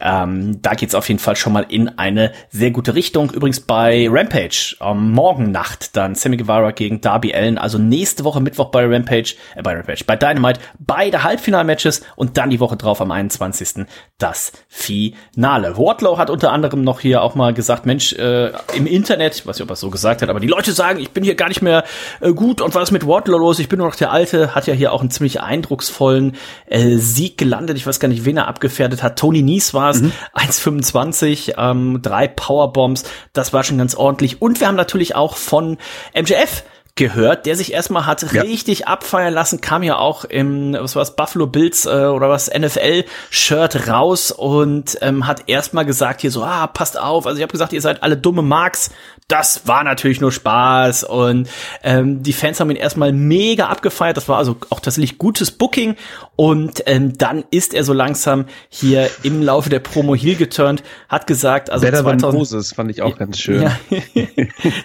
ähm, da geht's auf jeden Fall schon mal in eine sehr gute Richtung. Übrigens bei Rampage am morgen Nacht dann Sammy Guevara gegen Darby Allen. Also nächste Woche Mittwoch bei Rampage, äh, bei Rampage, bei Dynamite beide Halbfinalmatches und dann die Woche drauf am 21. das Finale. Wardlow hat unter anderem noch hier auch mal gesagt, Mensch, äh, im Internet, ich weiß nicht, ob er es so gesagt hat, aber die Leute sagen, ich bin hier gar nicht mehr äh, gut und was ist mit Wardlow los? Ich bin nur noch der Alte, hat ja hier auch einen ziemlich eindrucksvollen äh, Sieg gelandet. Ich weiß gar nicht, wen er abgefährdet hat. Tony Nies war es, 1,25, ähm, drei Powerbombs, das war schon ganz ordentlich. Und wir haben natürlich auch von MJF gehört, der sich erstmal hat Ja. richtig abfeiern lassen, kam ja auch im, was war's, Buffalo Bills äh, oder was, NFL-Shirt raus und ähm, hat erstmal gesagt hier so, ah, passt auf, also ich habe gesagt, ihr seid alle dumme Marks, das war natürlich nur Spaß und ähm, die Fans haben ihn erstmal mega abgefeiert, das war also auch tatsächlich gutes Booking und ähm, dann ist er so langsam hier im Laufe der Promo heel geturnt, hat gesagt, also Better than 2000 Moses fand ich auch ganz schön. ja.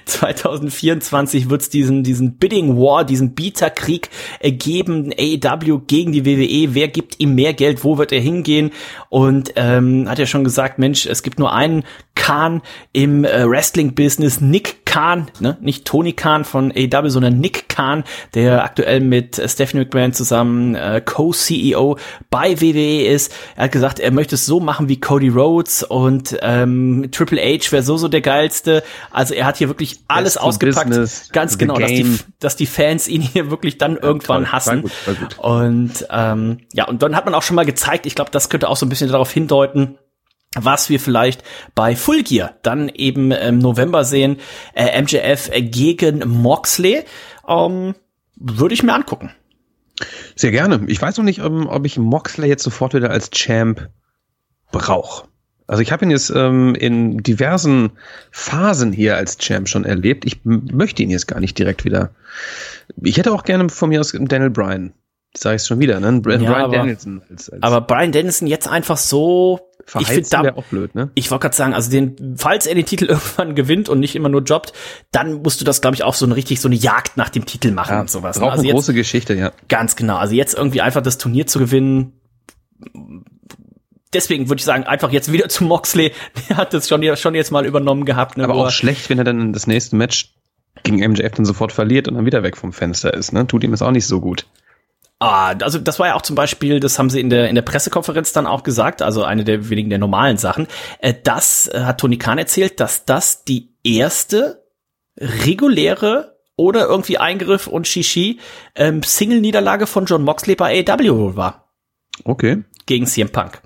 2024 wird es diesen, diesen Bidding War, diesen Bieterkrieg äh, geben, AEW gegen die WWE. Wer gibt ihm mehr Geld? Wo wird er hingehen? Und ähm, hat ja schon gesagt, Mensch, es gibt nur einen Khan im äh, Wrestling-Business, Nick Khan, ne? nicht Tony Khan von AEW, sondern Nick Khan, der aktuell mit Stephanie McMahon zusammen äh, Co-CEO bei WWE ist. Er hat gesagt, er möchte es so machen wie Cody Rhodes und ähm, Triple H wäre so so der geilste. Also er hat hier wirklich alles Best ausgepackt. business, Ganz genau, dass die, dass die Fans ihn hier wirklich dann irgendwann toll. hassen. Gut. Und ähm, ja, und dann hat man auch schon mal gezeigt, ich glaube, das könnte auch so ein bisschen darauf hindeuten, was wir vielleicht bei Full Gear dann eben im November sehen, äh, MJF gegen Moxley, ähm, würde ich mir angucken. Sehr gerne. Ich weiß noch nicht, ähm, ob ich Moxley jetzt sofort wieder als Champ brauche. Also ich habe ihn jetzt ähm, in diversen Phasen hier als Champ schon erlebt. Ich möchte ihn jetzt gar nicht direkt wieder. Ich hätte auch gerne von mir aus Daniel Bryan. Sag ich schon wieder, ne? Brian Ja, aber- Danielson als, als Aber Brian Dennison jetzt einfach so, ich finde verheizen da, auch blöd, ne? ich wollte gerade sagen, also den, falls er den Titel irgendwann gewinnt und nicht immer nur jobbt, dann musst du das, glaube ich, auch so eine richtig so eine Jagd nach dem Titel machen und sowas. ne? Braucht Also eine jetzt, große Geschichte, ja. Ganz genau. Also jetzt irgendwie einfach das Turnier zu gewinnen. Deswegen würde ich sagen, einfach jetzt wieder zu Moxley. Der hat das schon, schon jetzt mal übernommen gehabt. Ne, Aber auch schlecht, wenn er dann das nächste Match gegen MJF dann sofort verliert und dann wieder weg vom Fenster ist, ne? Tut ihm das auch nicht so gut. Ah, also das war ja auch zum Beispiel, das haben sie in der in der Pressekonferenz dann auch gesagt, also eine der wenigen der normalen Sachen. Äh, das äh, hat Tony Khan erzählt, dass das die erste reguläre oder irgendwie Eingriff und Shishi ähm, Single-Niederlage von John Moxley bei AEW war Okay. gegen CM Punk.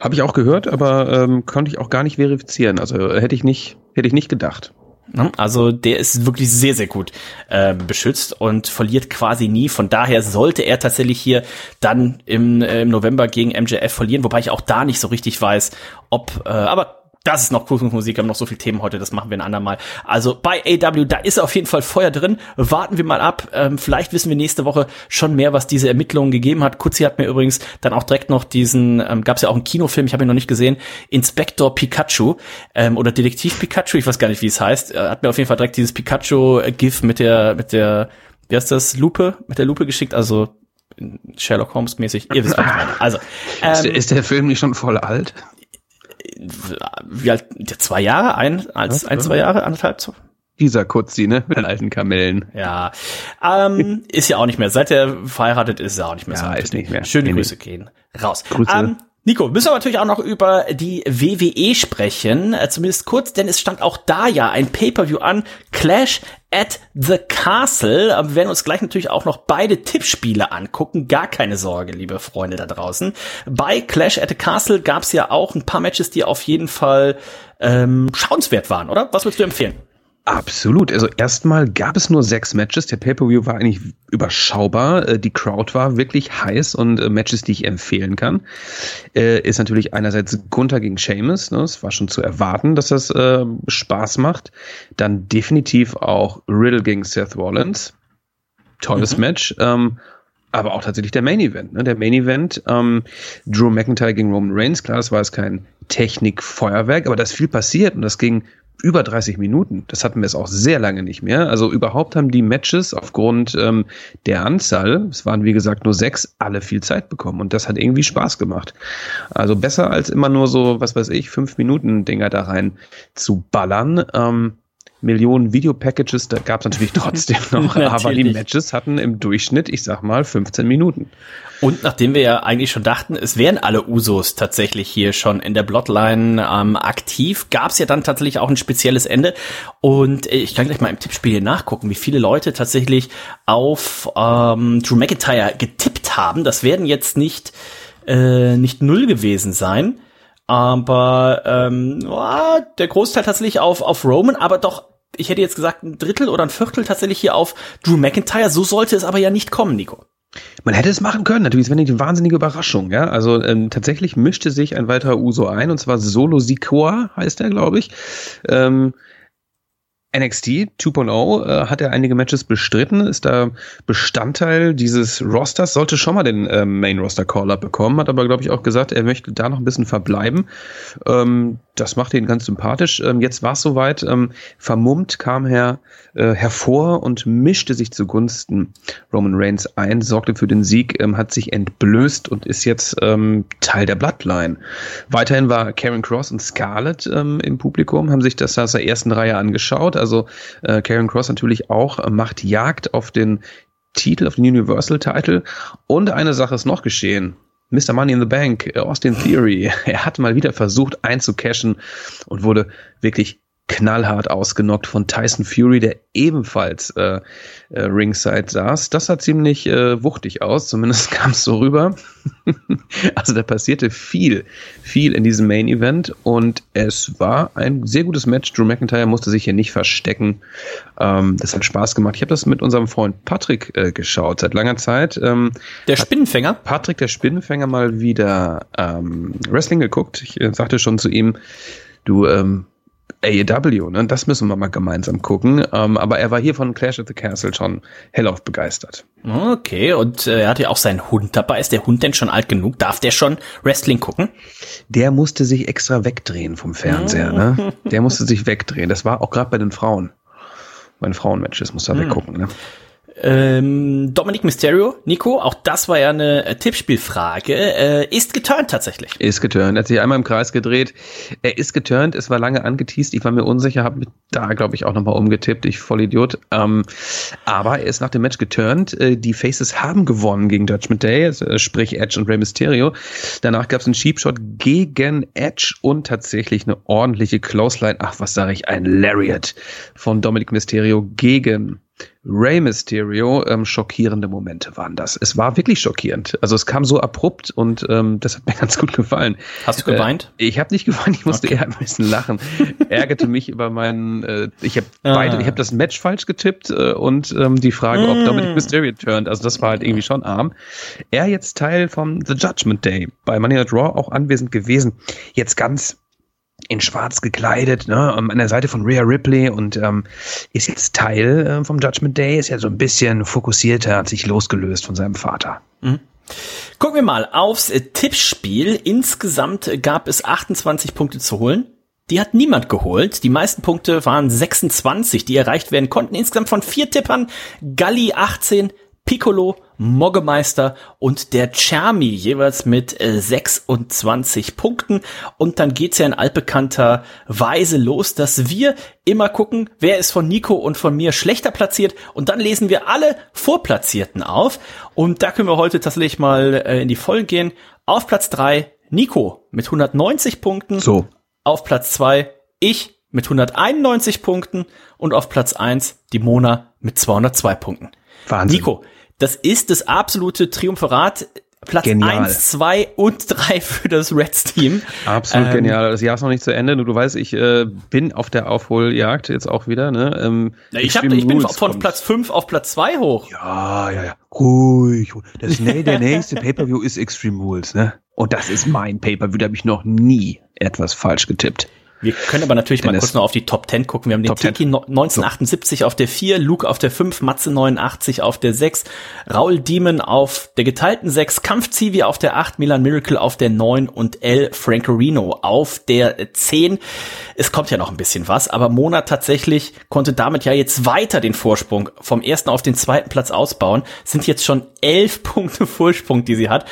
Habe ich auch gehört, aber ähm, konnte ich auch gar nicht verifizieren. Also äh, hätte ich nicht, hätte ich nicht gedacht. Ne? Also der ist wirklich sehr, sehr gut äh, beschützt und verliert quasi nie. Von daher sollte er tatsächlich hier dann im, äh, im November gegen MJF verlieren, wobei ich auch da nicht so richtig weiß, ob, äh, aber das ist noch Prüfungsmusik, wir haben noch so viele Themen heute, das machen wir ein andermal. Also bei AW, da ist auf jeden Fall Feuer drin. Warten wir mal ab. Ähm, vielleicht wissen wir nächste Woche schon mehr, was diese Ermittlungen gegeben hat. Kutzi hat mir übrigens dann auch direkt noch diesen, ähm, gab es ja auch einen Kinofilm, ich habe ihn noch nicht gesehen, Inspector Pikachu ähm, oder Detektiv Pikachu, ich weiß gar nicht, wie es heißt. Er hat mir auf jeden Fall direkt dieses Pikachu-GIF mit der, mit der, wie heißt das, Lupe, mit der Lupe geschickt, also Sherlock Holmes mäßig. Ihr wisst, was ich meine. Also, Ist, ähm, ist der Film nicht schon voll alt? Wie alt, der zwei Jahre, ein, als, ein, zwei Jahre, anderthalb, so. Dieser Kutzi, ne? Mit den alten Kamellen. Ja, ähm, ist ja auch nicht mehr. Seit er verheiratet ist, ist er auch nicht mehr Ja, so. ist nicht mehr. Schöne Nee, nee. Grüße gehen raus. Grüße. Ähm, Nico, müssen wir natürlich auch noch über die WWE sprechen, äh, zumindest kurz, denn es stand auch da ja ein Pay-per-View an, Clash at the Castle. Aber wir werden uns gleich natürlich auch noch beide Tippspiele angucken, gar keine Sorge, liebe Freunde da draußen. Bei Clash at the Castle gab es ja auch ein paar Matches, die auf jeden Fall ähm, schauenswert waren, oder? Was würdest du empfehlen? Absolut. Also erstmal gab es nur sechs Matches. Der Pay-per-View war eigentlich überschaubar. Äh, die Crowd war wirklich heiß und äh, Matches, die ich empfehlen kann, äh, ist natürlich einerseits Gunther gegen Sheamus. Ne? Es war schon zu erwarten, dass das Spaß macht. Dann definitiv auch Riddle gegen Seth Rollins. Tolles mhm. Match. Ähm, aber auch tatsächlich der Main Event. Ne? Der Main Event, ähm, Drew McIntyre gegen Roman Reigns. Klar, das war jetzt kein Technikfeuerwerk, aber da ist viel passiert und das ging über 30 Minuten. Das hatten wir es auch sehr lange nicht mehr. Also überhaupt haben die Matches aufgrund ähm, der Anzahl, es waren wie gesagt nur sechs, alle viel Zeit bekommen. Und das hat irgendwie Spaß gemacht. Also besser als immer nur so, was weiß ich, fünf Minuten Dinger da rein zu ballern. Ähm, Millionen Videopackages, da gab es natürlich trotzdem noch, aber die Matches hatten im Durchschnitt, ich sag mal, 15 Minuten. Und nachdem wir ja eigentlich schon dachten, es wären alle Usos tatsächlich hier schon in der Bloodline ähm, aktiv, gab es ja dann tatsächlich auch ein spezielles Ende. Und ich kann gleich mal im Tippspiel hier nachgucken, wie viele Leute tatsächlich auf ähm, Drew McIntyre getippt haben. Das werden jetzt nicht, äh, nicht null gewesen sein. Aber ähm, oh, der Großteil tatsächlich auf, auf Roman, aber doch ich hätte jetzt gesagt, ein Drittel oder ein Viertel tatsächlich hier auf Drew McIntyre. So sollte es aber ja nicht kommen, Nico. Man hätte es machen können, natürlich, es wäre eine wahnsinnige Überraschung, ja. Also ähm, tatsächlich mischte sich ein weiterer Uso ein, und zwar Solo Sikoa heißt er, glaube ich. Ähm, NXT 2.0 äh, hat er einige Matches bestritten, ist da Bestandteil dieses Rosters, sollte schon mal den äh, Main Roster Call-Up bekommen, hat aber, glaube ich, auch gesagt, er möchte da noch ein bisschen verbleiben. Ähm, das macht ihn ganz sympathisch. Ähm, jetzt war es soweit, ähm, vermummt kam er äh, hervor und mischte sich zugunsten Roman Reigns ein, sorgte für den Sieg, ähm, hat sich entblößt und ist jetzt ähm, Teil der Bloodline. Weiterhin war Karen Cross und Scarlett ähm, im Publikum, haben sich das aus der ersten Reihe angeschaut also äh, Karen Cross natürlich auch äh, macht Jagd auf den Titel, auf den Universal-Titel. Und eine Sache ist noch geschehen. Mr. Money in the Bank, Austin Theory, er hat mal wieder versucht einzucashen und wurde wirklich knallhart ausgenockt von Tyson Fury, der ebenfalls äh, äh, ringside saß. Das sah ziemlich äh, wuchtig aus, zumindest kam es so rüber. also da passierte viel, viel in diesem Main Event und es war ein sehr gutes Match. Drew McIntyre musste sich hier nicht verstecken. Ähm, das hat Spaß gemacht. Ich habe das mit unserem Freund Patrick äh, geschaut seit langer Zeit. Ähm, der Spinnenfänger? Patrick, der Spinnenfänger, mal wieder ähm, Wrestling geguckt. Ich äh, sagte schon zu ihm, du ähm, AEW, ne? Das müssen wir mal gemeinsam gucken. Ähm, aber er war hier von Clash at the Castle schon hellauf begeistert. Okay, und äh, er hat ja auch seinen Hund dabei. Ist der Hund denn schon alt genug? Darf der schon Wrestling gucken? Der musste sich extra wegdrehen vom Fernseher, ne? Der musste sich wegdrehen. Das war auch gerade bei den Frauen. Bei den Frauenmatches musste er hm. weggucken, ne? Ähm, Dominic Mysterio, Nico, auch das war ja eine äh, Tippspielfrage, äh, ist geturnt tatsächlich. Ist geturnt, hat sich einmal im Kreis gedreht. Er ist geturnt, es war lange angeteased, ich war mir unsicher, habe da, glaube ich, auch nochmal umgetippt, ich voll Idiot. Ähm, aber er ist nach dem Match geturnt. Äh, die Faces haben gewonnen gegen Judgment Day, äh, sprich Edge und Rey Mysterio. Danach gab es einen Sheepshot gegen Edge und tatsächlich eine ordentliche Clothesline, ach, was sage ich, ein Lariat von Dominic Mysterio gegen Rey Mysterio, ähm, schockierende Momente waren das. Es war wirklich schockierend. Also es kam so abrupt und ähm, das hat mir ganz gut gefallen. Hast du geweint? Äh, ich habe nicht geweint, ich musste okay. eher ein bisschen lachen. Ärgerte mich über meinen, äh, ich habe ah. beide, ich habe das Match falsch getippt äh, und ähm, die Frage, mm. ob Dominic Mysterio turned. Also das war halt irgendwie schon arm. Er jetzt Teil vom The Judgment Day bei Money Night Raw auch anwesend gewesen. Jetzt ganz in schwarz gekleidet, ne, an der Seite von Rhea Ripley und ähm, ist jetzt Teil äh, vom Judgment Day, ist ja so ein bisschen fokussierter, hat sich losgelöst von seinem Vater. Mhm. Gucken wir mal aufs Tippspiel. Insgesamt gab es 28 Punkte zu holen. Die hat niemand geholt. Die meisten Punkte waren 26, die erreicht werden konnten. Insgesamt von vier Tippern. Galli 18, Piccolo, Moggemeister und der Charmy jeweils mit äh, 26 Punkten. Und dann geht's ja in altbekannter Weise los, dass wir immer gucken, wer ist von Nico und von mir schlechter platziert. Und dann lesen wir alle Vorplatzierten auf. Und da können wir heute tatsächlich mal äh, in die Vollen gehen. Auf Platz drei Nico mit 190 Punkten. So. Auf Platz zwei ich mit 191 Punkten und auf Platz eins die Mona mit 202 Punkten. Wahnsinn. Nico, das ist das absolute Triumphirat. Platz Genial. eins, zwei und drei für das Reds-Team. Absolut Ähm, genial. Das Jahr ist noch nicht zu Ende. Du, du weißt, ich äh, bin auf der Aufholjagd jetzt auch wieder. Ne? Ähm, Ich, hab, ich bin von kommt. Platz fünf auf Platz zwei hoch. Ja, ja, ja. Ruhig. Das, nee, der nächste Pay-Per-View ist Extreme Rules, ne? Und das ist mein Pay-Per-View. Da habe ich noch nie etwas falsch getippt. Wir können aber natürlich mal kurz noch auf die Top 10 gucken. Wir haben den Top 10. Tiki no- 1978 auf der 4, Luke auf der 5, Matze 89 auf der 6, Raul Demon auf der geteilten 6, Kampfzivi auf der 8, Milan Miracle auf der 9 und El Francorino auf der 10. Es kommt ja noch ein bisschen was, aber Mona tatsächlich konnte damit ja jetzt weiter den Vorsprung vom ersten auf den zweiten Platz ausbauen. Sind jetzt schon elf Punkte Vorsprung, die sie hat.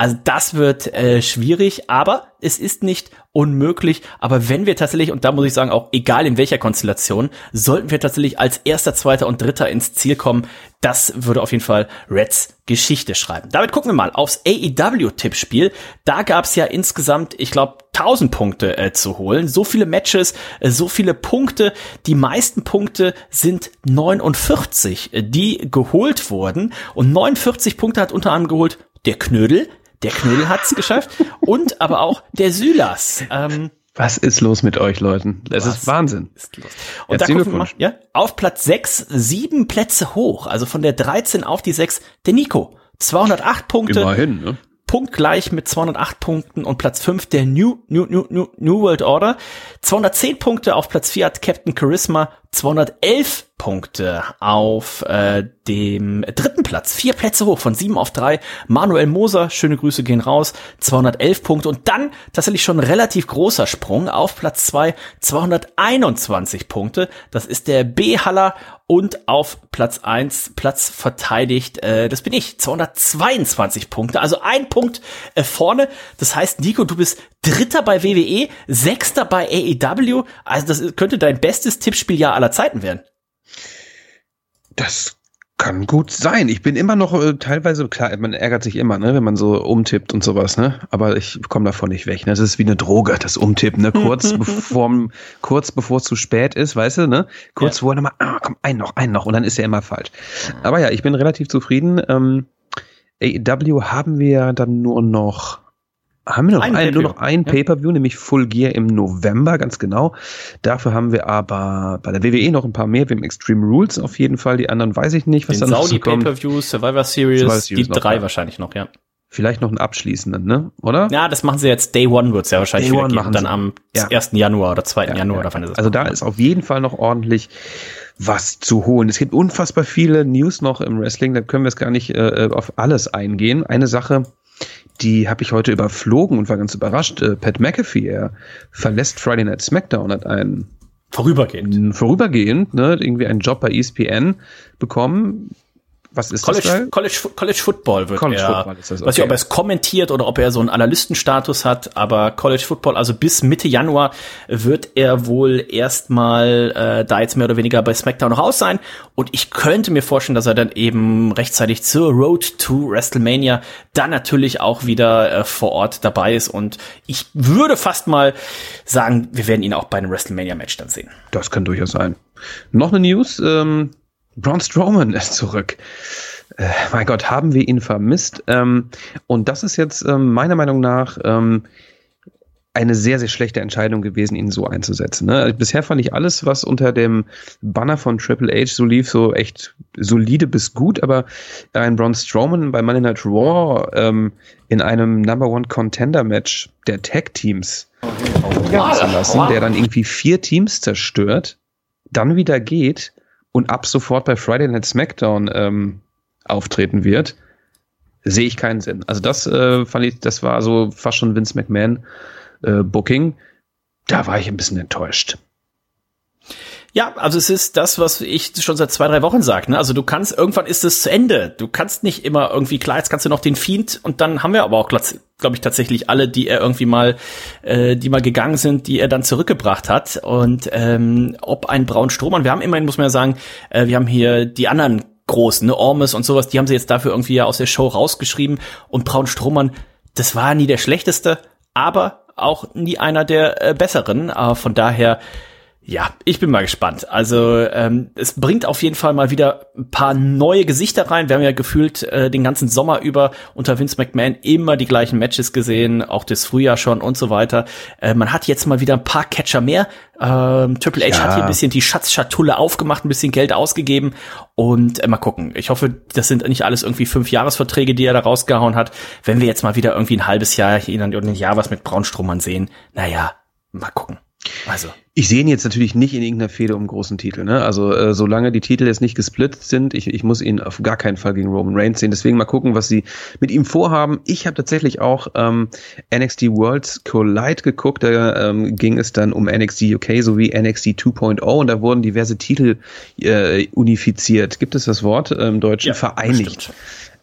Also das wird äh, schwierig, aber es ist nicht unmöglich. Aber wenn wir tatsächlich, und da muss ich sagen, auch egal in welcher Konstellation, sollten wir tatsächlich als erster, zweiter und dritter ins Ziel kommen, das würde auf jeden Fall Reds Geschichte schreiben. Damit gucken wir mal aufs AEW-Tippspiel. Da gab es ja insgesamt, ich glaube, 1000 Punkte äh, zu holen. So viele Matches, äh, so viele Punkte. Die meisten Punkte sind 49, äh, die geholt wurden. Und 49 Punkte hat unter anderem geholt der Knödel. Der Knödel hat's geschafft. Und aber auch der Sylas. Ähm, Was ist los mit euch, Leuten? Das Was? ist Wahnsinn. ist los. Und da Herzlichen gucken wir mal, ja, auf Platz 6, sieben Plätze hoch. Also von der 13 auf die 6, der Nico. 208 Punkte. Immerhin, ne? Punktgleich mit 208 Punkten und Platz 5 der New, New, New, New, New World Order. 210 Punkte auf Platz 4 hat Captain Charisma, 211 Punkte auf äh, dem dritten Platz. Vier Plätze hoch von 7 auf 3. Manuel Moser, schöne Grüße gehen raus, 211 Punkte. Und dann tatsächlich schon relativ großer Sprung auf Platz 2, 221 Punkte. Das ist der B-Haller und auf Platz 1 Platz verteidigt, äh, das bin ich, 222 Punkte, also ein Punkt äh, vorne. Das heißt, Nico, du bist Dritter bei WWE, Sechster bei AEW, also das könnte dein bestes Tippspieljahr aller Zeiten werden. Das kann gut sein. Ich bin immer noch äh, teilweise, klar, man ärgert sich immer, ne, wenn man so umtippt und sowas, ne? Aber ich komme davon nicht weg. Ne? Das ist wie eine Droge, das Umtippen, ne? Kurz bevor kurz bevor es zu spät ist, weißt du, ne? Kurz Ja. vorher nochmal, ah, komm, ein noch, ein noch und dann ist er immer falsch. Aber ja, ich bin relativ zufrieden. Ähm, AEW haben wir dann nur noch haben wir noch Ein ein, nur noch ein Ja. Pay-Per-View, nämlich Full Gear im November, ganz genau. Dafür haben wir aber bei der WWE noch ein paar mehr. Wir haben Extreme Rules auf jeden Fall. Die anderen weiß ich nicht, was Den da noch so Saudi kommt. Pay-Per-View, Survivor Series, Survivor Series die noch, drei ja. wahrscheinlich noch, ja. Vielleicht noch einen abschließenden, ne? Oder? Ja, das machen sie jetzt, Day One wird's ja wahrscheinlich Day wieder One geben, machen dann am Ja. 1. Januar oder 2. Ja, Januar, ja. oder wann ist? Also da ist auf jeden Fall noch ordentlich was zu holen. Es gibt unfassbar viele News noch im Wrestling, da können wir es gar nicht äh, auf alles eingehen. Eine Sache, die habe ich heute überflogen und war ganz überrascht. Äh, Pat McAfee, er verlässt Friday Night SmackDown, hat einen Vorübergehend. vorübergehend ne, irgendwie einen Job bei ESPN bekommen. Was ist das? College, da? College, College Football wird College er, Football ist das, weiß nicht, okay. ob er es kommentiert oder ob er so einen Analystenstatus hat, aber College Football, also bis Mitte Januar wird er wohl erstmal äh, da jetzt mehr oder weniger bei SmackDown raus sein und ich könnte mir vorstellen, dass er dann eben rechtzeitig zur Road to WrestleMania dann natürlich auch wieder äh, vor Ort dabei ist und ich würde fast mal sagen, wir werden ihn auch bei einem WrestleMania-Match dann sehen. Das kann durchaus sein. Noch eine News. Ähm, Braun Strowman ist zurück. Äh, mein Gott, haben wir ihn vermisst. Ähm, und das ist jetzt ähm, meiner Meinung nach ähm, eine sehr, sehr schlechte Entscheidung gewesen, ihn so einzusetzen. Ne? Bisher fand ich alles, was unter dem Banner von Triple H so lief, so echt solide bis gut, aber ein Braun Strowman bei Monday Night Raw ähm, in einem Number One Contender Match der Tag Teams auftreten zu lassen, der dann irgendwie vier Teams zerstört, dann wieder geht und ab sofort bei Friday Night SmackDown ähm, auftreten wird, sehe ich keinen Sinn. Also das äh, fand ich, das war so fast schon Vince McMahon äh, Booking. Da war ich ein bisschen enttäuscht. Ja, also es ist das, was ich schon seit zwei, drei Wochen sage. Ne? Also du kannst, irgendwann ist es zu Ende. Du kannst nicht immer irgendwie, klar, jetzt kannst du noch den Fiend und dann haben wir aber auch, glaube ich, tatsächlich alle, die er irgendwie mal, äh, die mal gegangen sind, die er dann zurückgebracht hat. Und ähm, ob ein Braun Strohmann, wir haben immerhin, muss man ja sagen, äh, wir haben hier die anderen großen, ne, Ormes und sowas, die haben sie jetzt dafür irgendwie ja aus der Show rausgeschrieben. Und Braun Strohmann, das war nie der schlechteste, aber auch nie einer der äh, besseren. Äh, von daher ja, ich bin mal gespannt. Also ähm, es bringt auf jeden Fall mal wieder ein paar neue Gesichter rein. Wir haben ja gefühlt äh, den ganzen Sommer über unter Vince McMahon immer die gleichen Matches gesehen, auch das Frühjahr schon und so weiter. Äh, man hat jetzt mal wieder ein paar Catcher mehr. Ähm, Triple H ja. hat hier ein bisschen die Schatzschatulle aufgemacht, ein bisschen Geld ausgegeben und äh, mal gucken. Ich hoffe, das sind nicht alles irgendwie fünf Jahresverträge, die er da rausgehauen hat. Wenn wir jetzt mal wieder irgendwie ein halbes Jahr oder ein Jahr was mit Braunstromern sehen, naja, mal gucken. Also. Ich sehe ihn jetzt natürlich nicht in irgendeiner Fehde um großen Titel. Ne? Also äh, solange die Titel jetzt nicht gesplittet sind, ich, ich muss ihn auf gar keinen Fall gegen Roman Reigns sehen. Deswegen mal gucken, was sie mit ihm vorhaben. Ich habe tatsächlich auch ähm, NXT Worlds Collide geguckt. Da ähm, ging es dann um NXT UK sowie NXT 2.0 und da wurden diverse Titel äh, unifiziert. Gibt es das Wort äh, im Deutschen? Ja, Vereinigt. Bestimmt.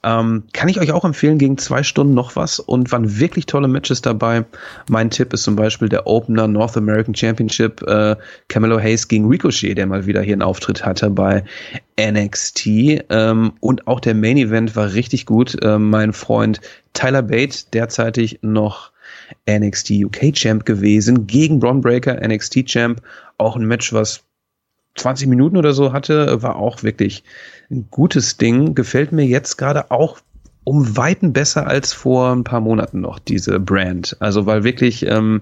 Ähm, kann ich euch auch empfehlen, gegen zwei Stunden noch was und waren wirklich tolle Matches dabei. Mein Tipp ist zum Beispiel der Opener North American Championship äh, Camelo Hayes gegen Ricochet, der mal wieder hier einen Auftritt hatte bei NXT. Ähm, und auch der Main Event war richtig gut. Ähm, mein Freund Tyler Bate, derzeitig noch NXT UK Champ gewesen, gegen Braun Breaker, NXT Champ. Auch ein Match, was 20 Minuten oder so hatte, war auch wirklich ein gutes Ding. Gefällt mir jetzt gerade auch um Weiten besser als vor ein paar Monaten noch, diese Brand. Also, weil wirklich, ähm,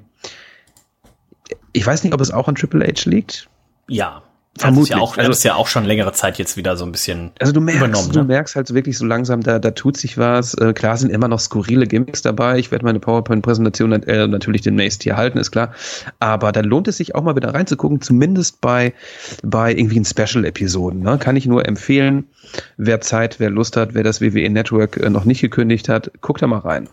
ich weiß nicht, ob es auch an Triple H liegt. Ja, Vermutlich. Ja auch, also, ist ja auch schon längere Zeit jetzt wieder so ein bisschen also du merkst, Du ne? merkst halt wirklich so langsam, da, da tut sich was. Äh, klar sind immer noch skurrile Gimmicks dabei. Ich werde meine PowerPoint-Präsentation äh, natürlich demnächst hier halten, ist klar. Aber dann lohnt es sich auch mal wieder reinzugucken, zumindest bei, bei irgendwie in Special-Episoden. Ne? Kann ich nur empfehlen. Wer Zeit, wer Lust hat, wer das WWE Network äh, noch nicht gekündigt hat, guckt da mal rein.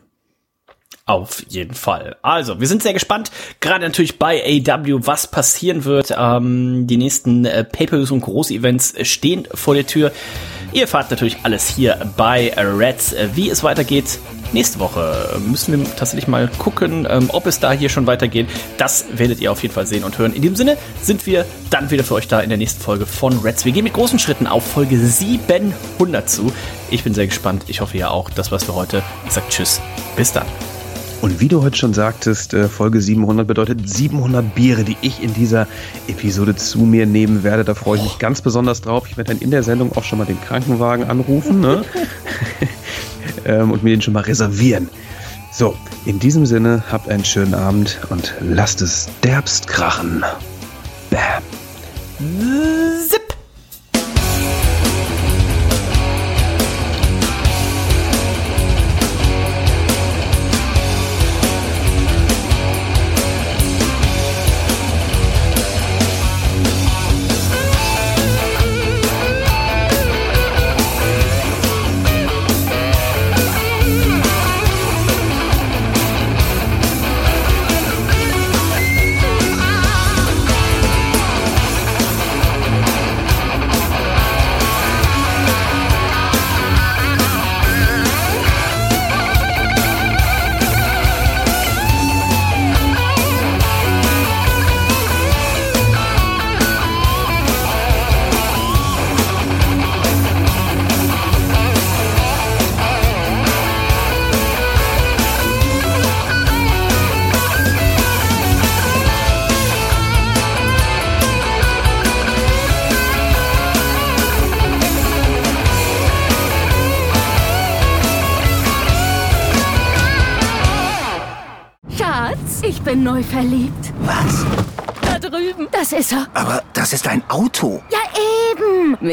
Auf jeden Fall. Also, wir sind sehr gespannt, gerade natürlich bei AW, was passieren wird. Ähm, die nächsten äh, Pay-Per-Views und Groß-Events stehen vor der Tür. Ihr erfahrt natürlich alles hier bei Reds. Wie es weitergeht, nächste Woche müssen wir tatsächlich mal gucken, ähm, ob es da hier schon weitergeht. Das werdet ihr auf jeden Fall sehen und hören. In dem Sinne sind wir dann wieder für euch da in der nächsten Folge von Reds. Wir gehen mit großen Schritten auf Folge 700 zu. Ich bin sehr gespannt. Ich hoffe ja auch. Das war's für heute. Ich sag Tschüss. Bis dann. Und wie du heute schon sagtest, äh, Folge 700 bedeutet 700 Biere, die ich in dieser Episode zu mir nehmen werde. Da freue ich mich ganz besonders drauf. Ich werde dann in der Sendung auch schon mal den Krankenwagen anrufen ne? Ähm, und mir den schon mal reservieren. So, in diesem Sinne, habt einen schönen Abend und lasst es derbst krachen. Bam. Zip.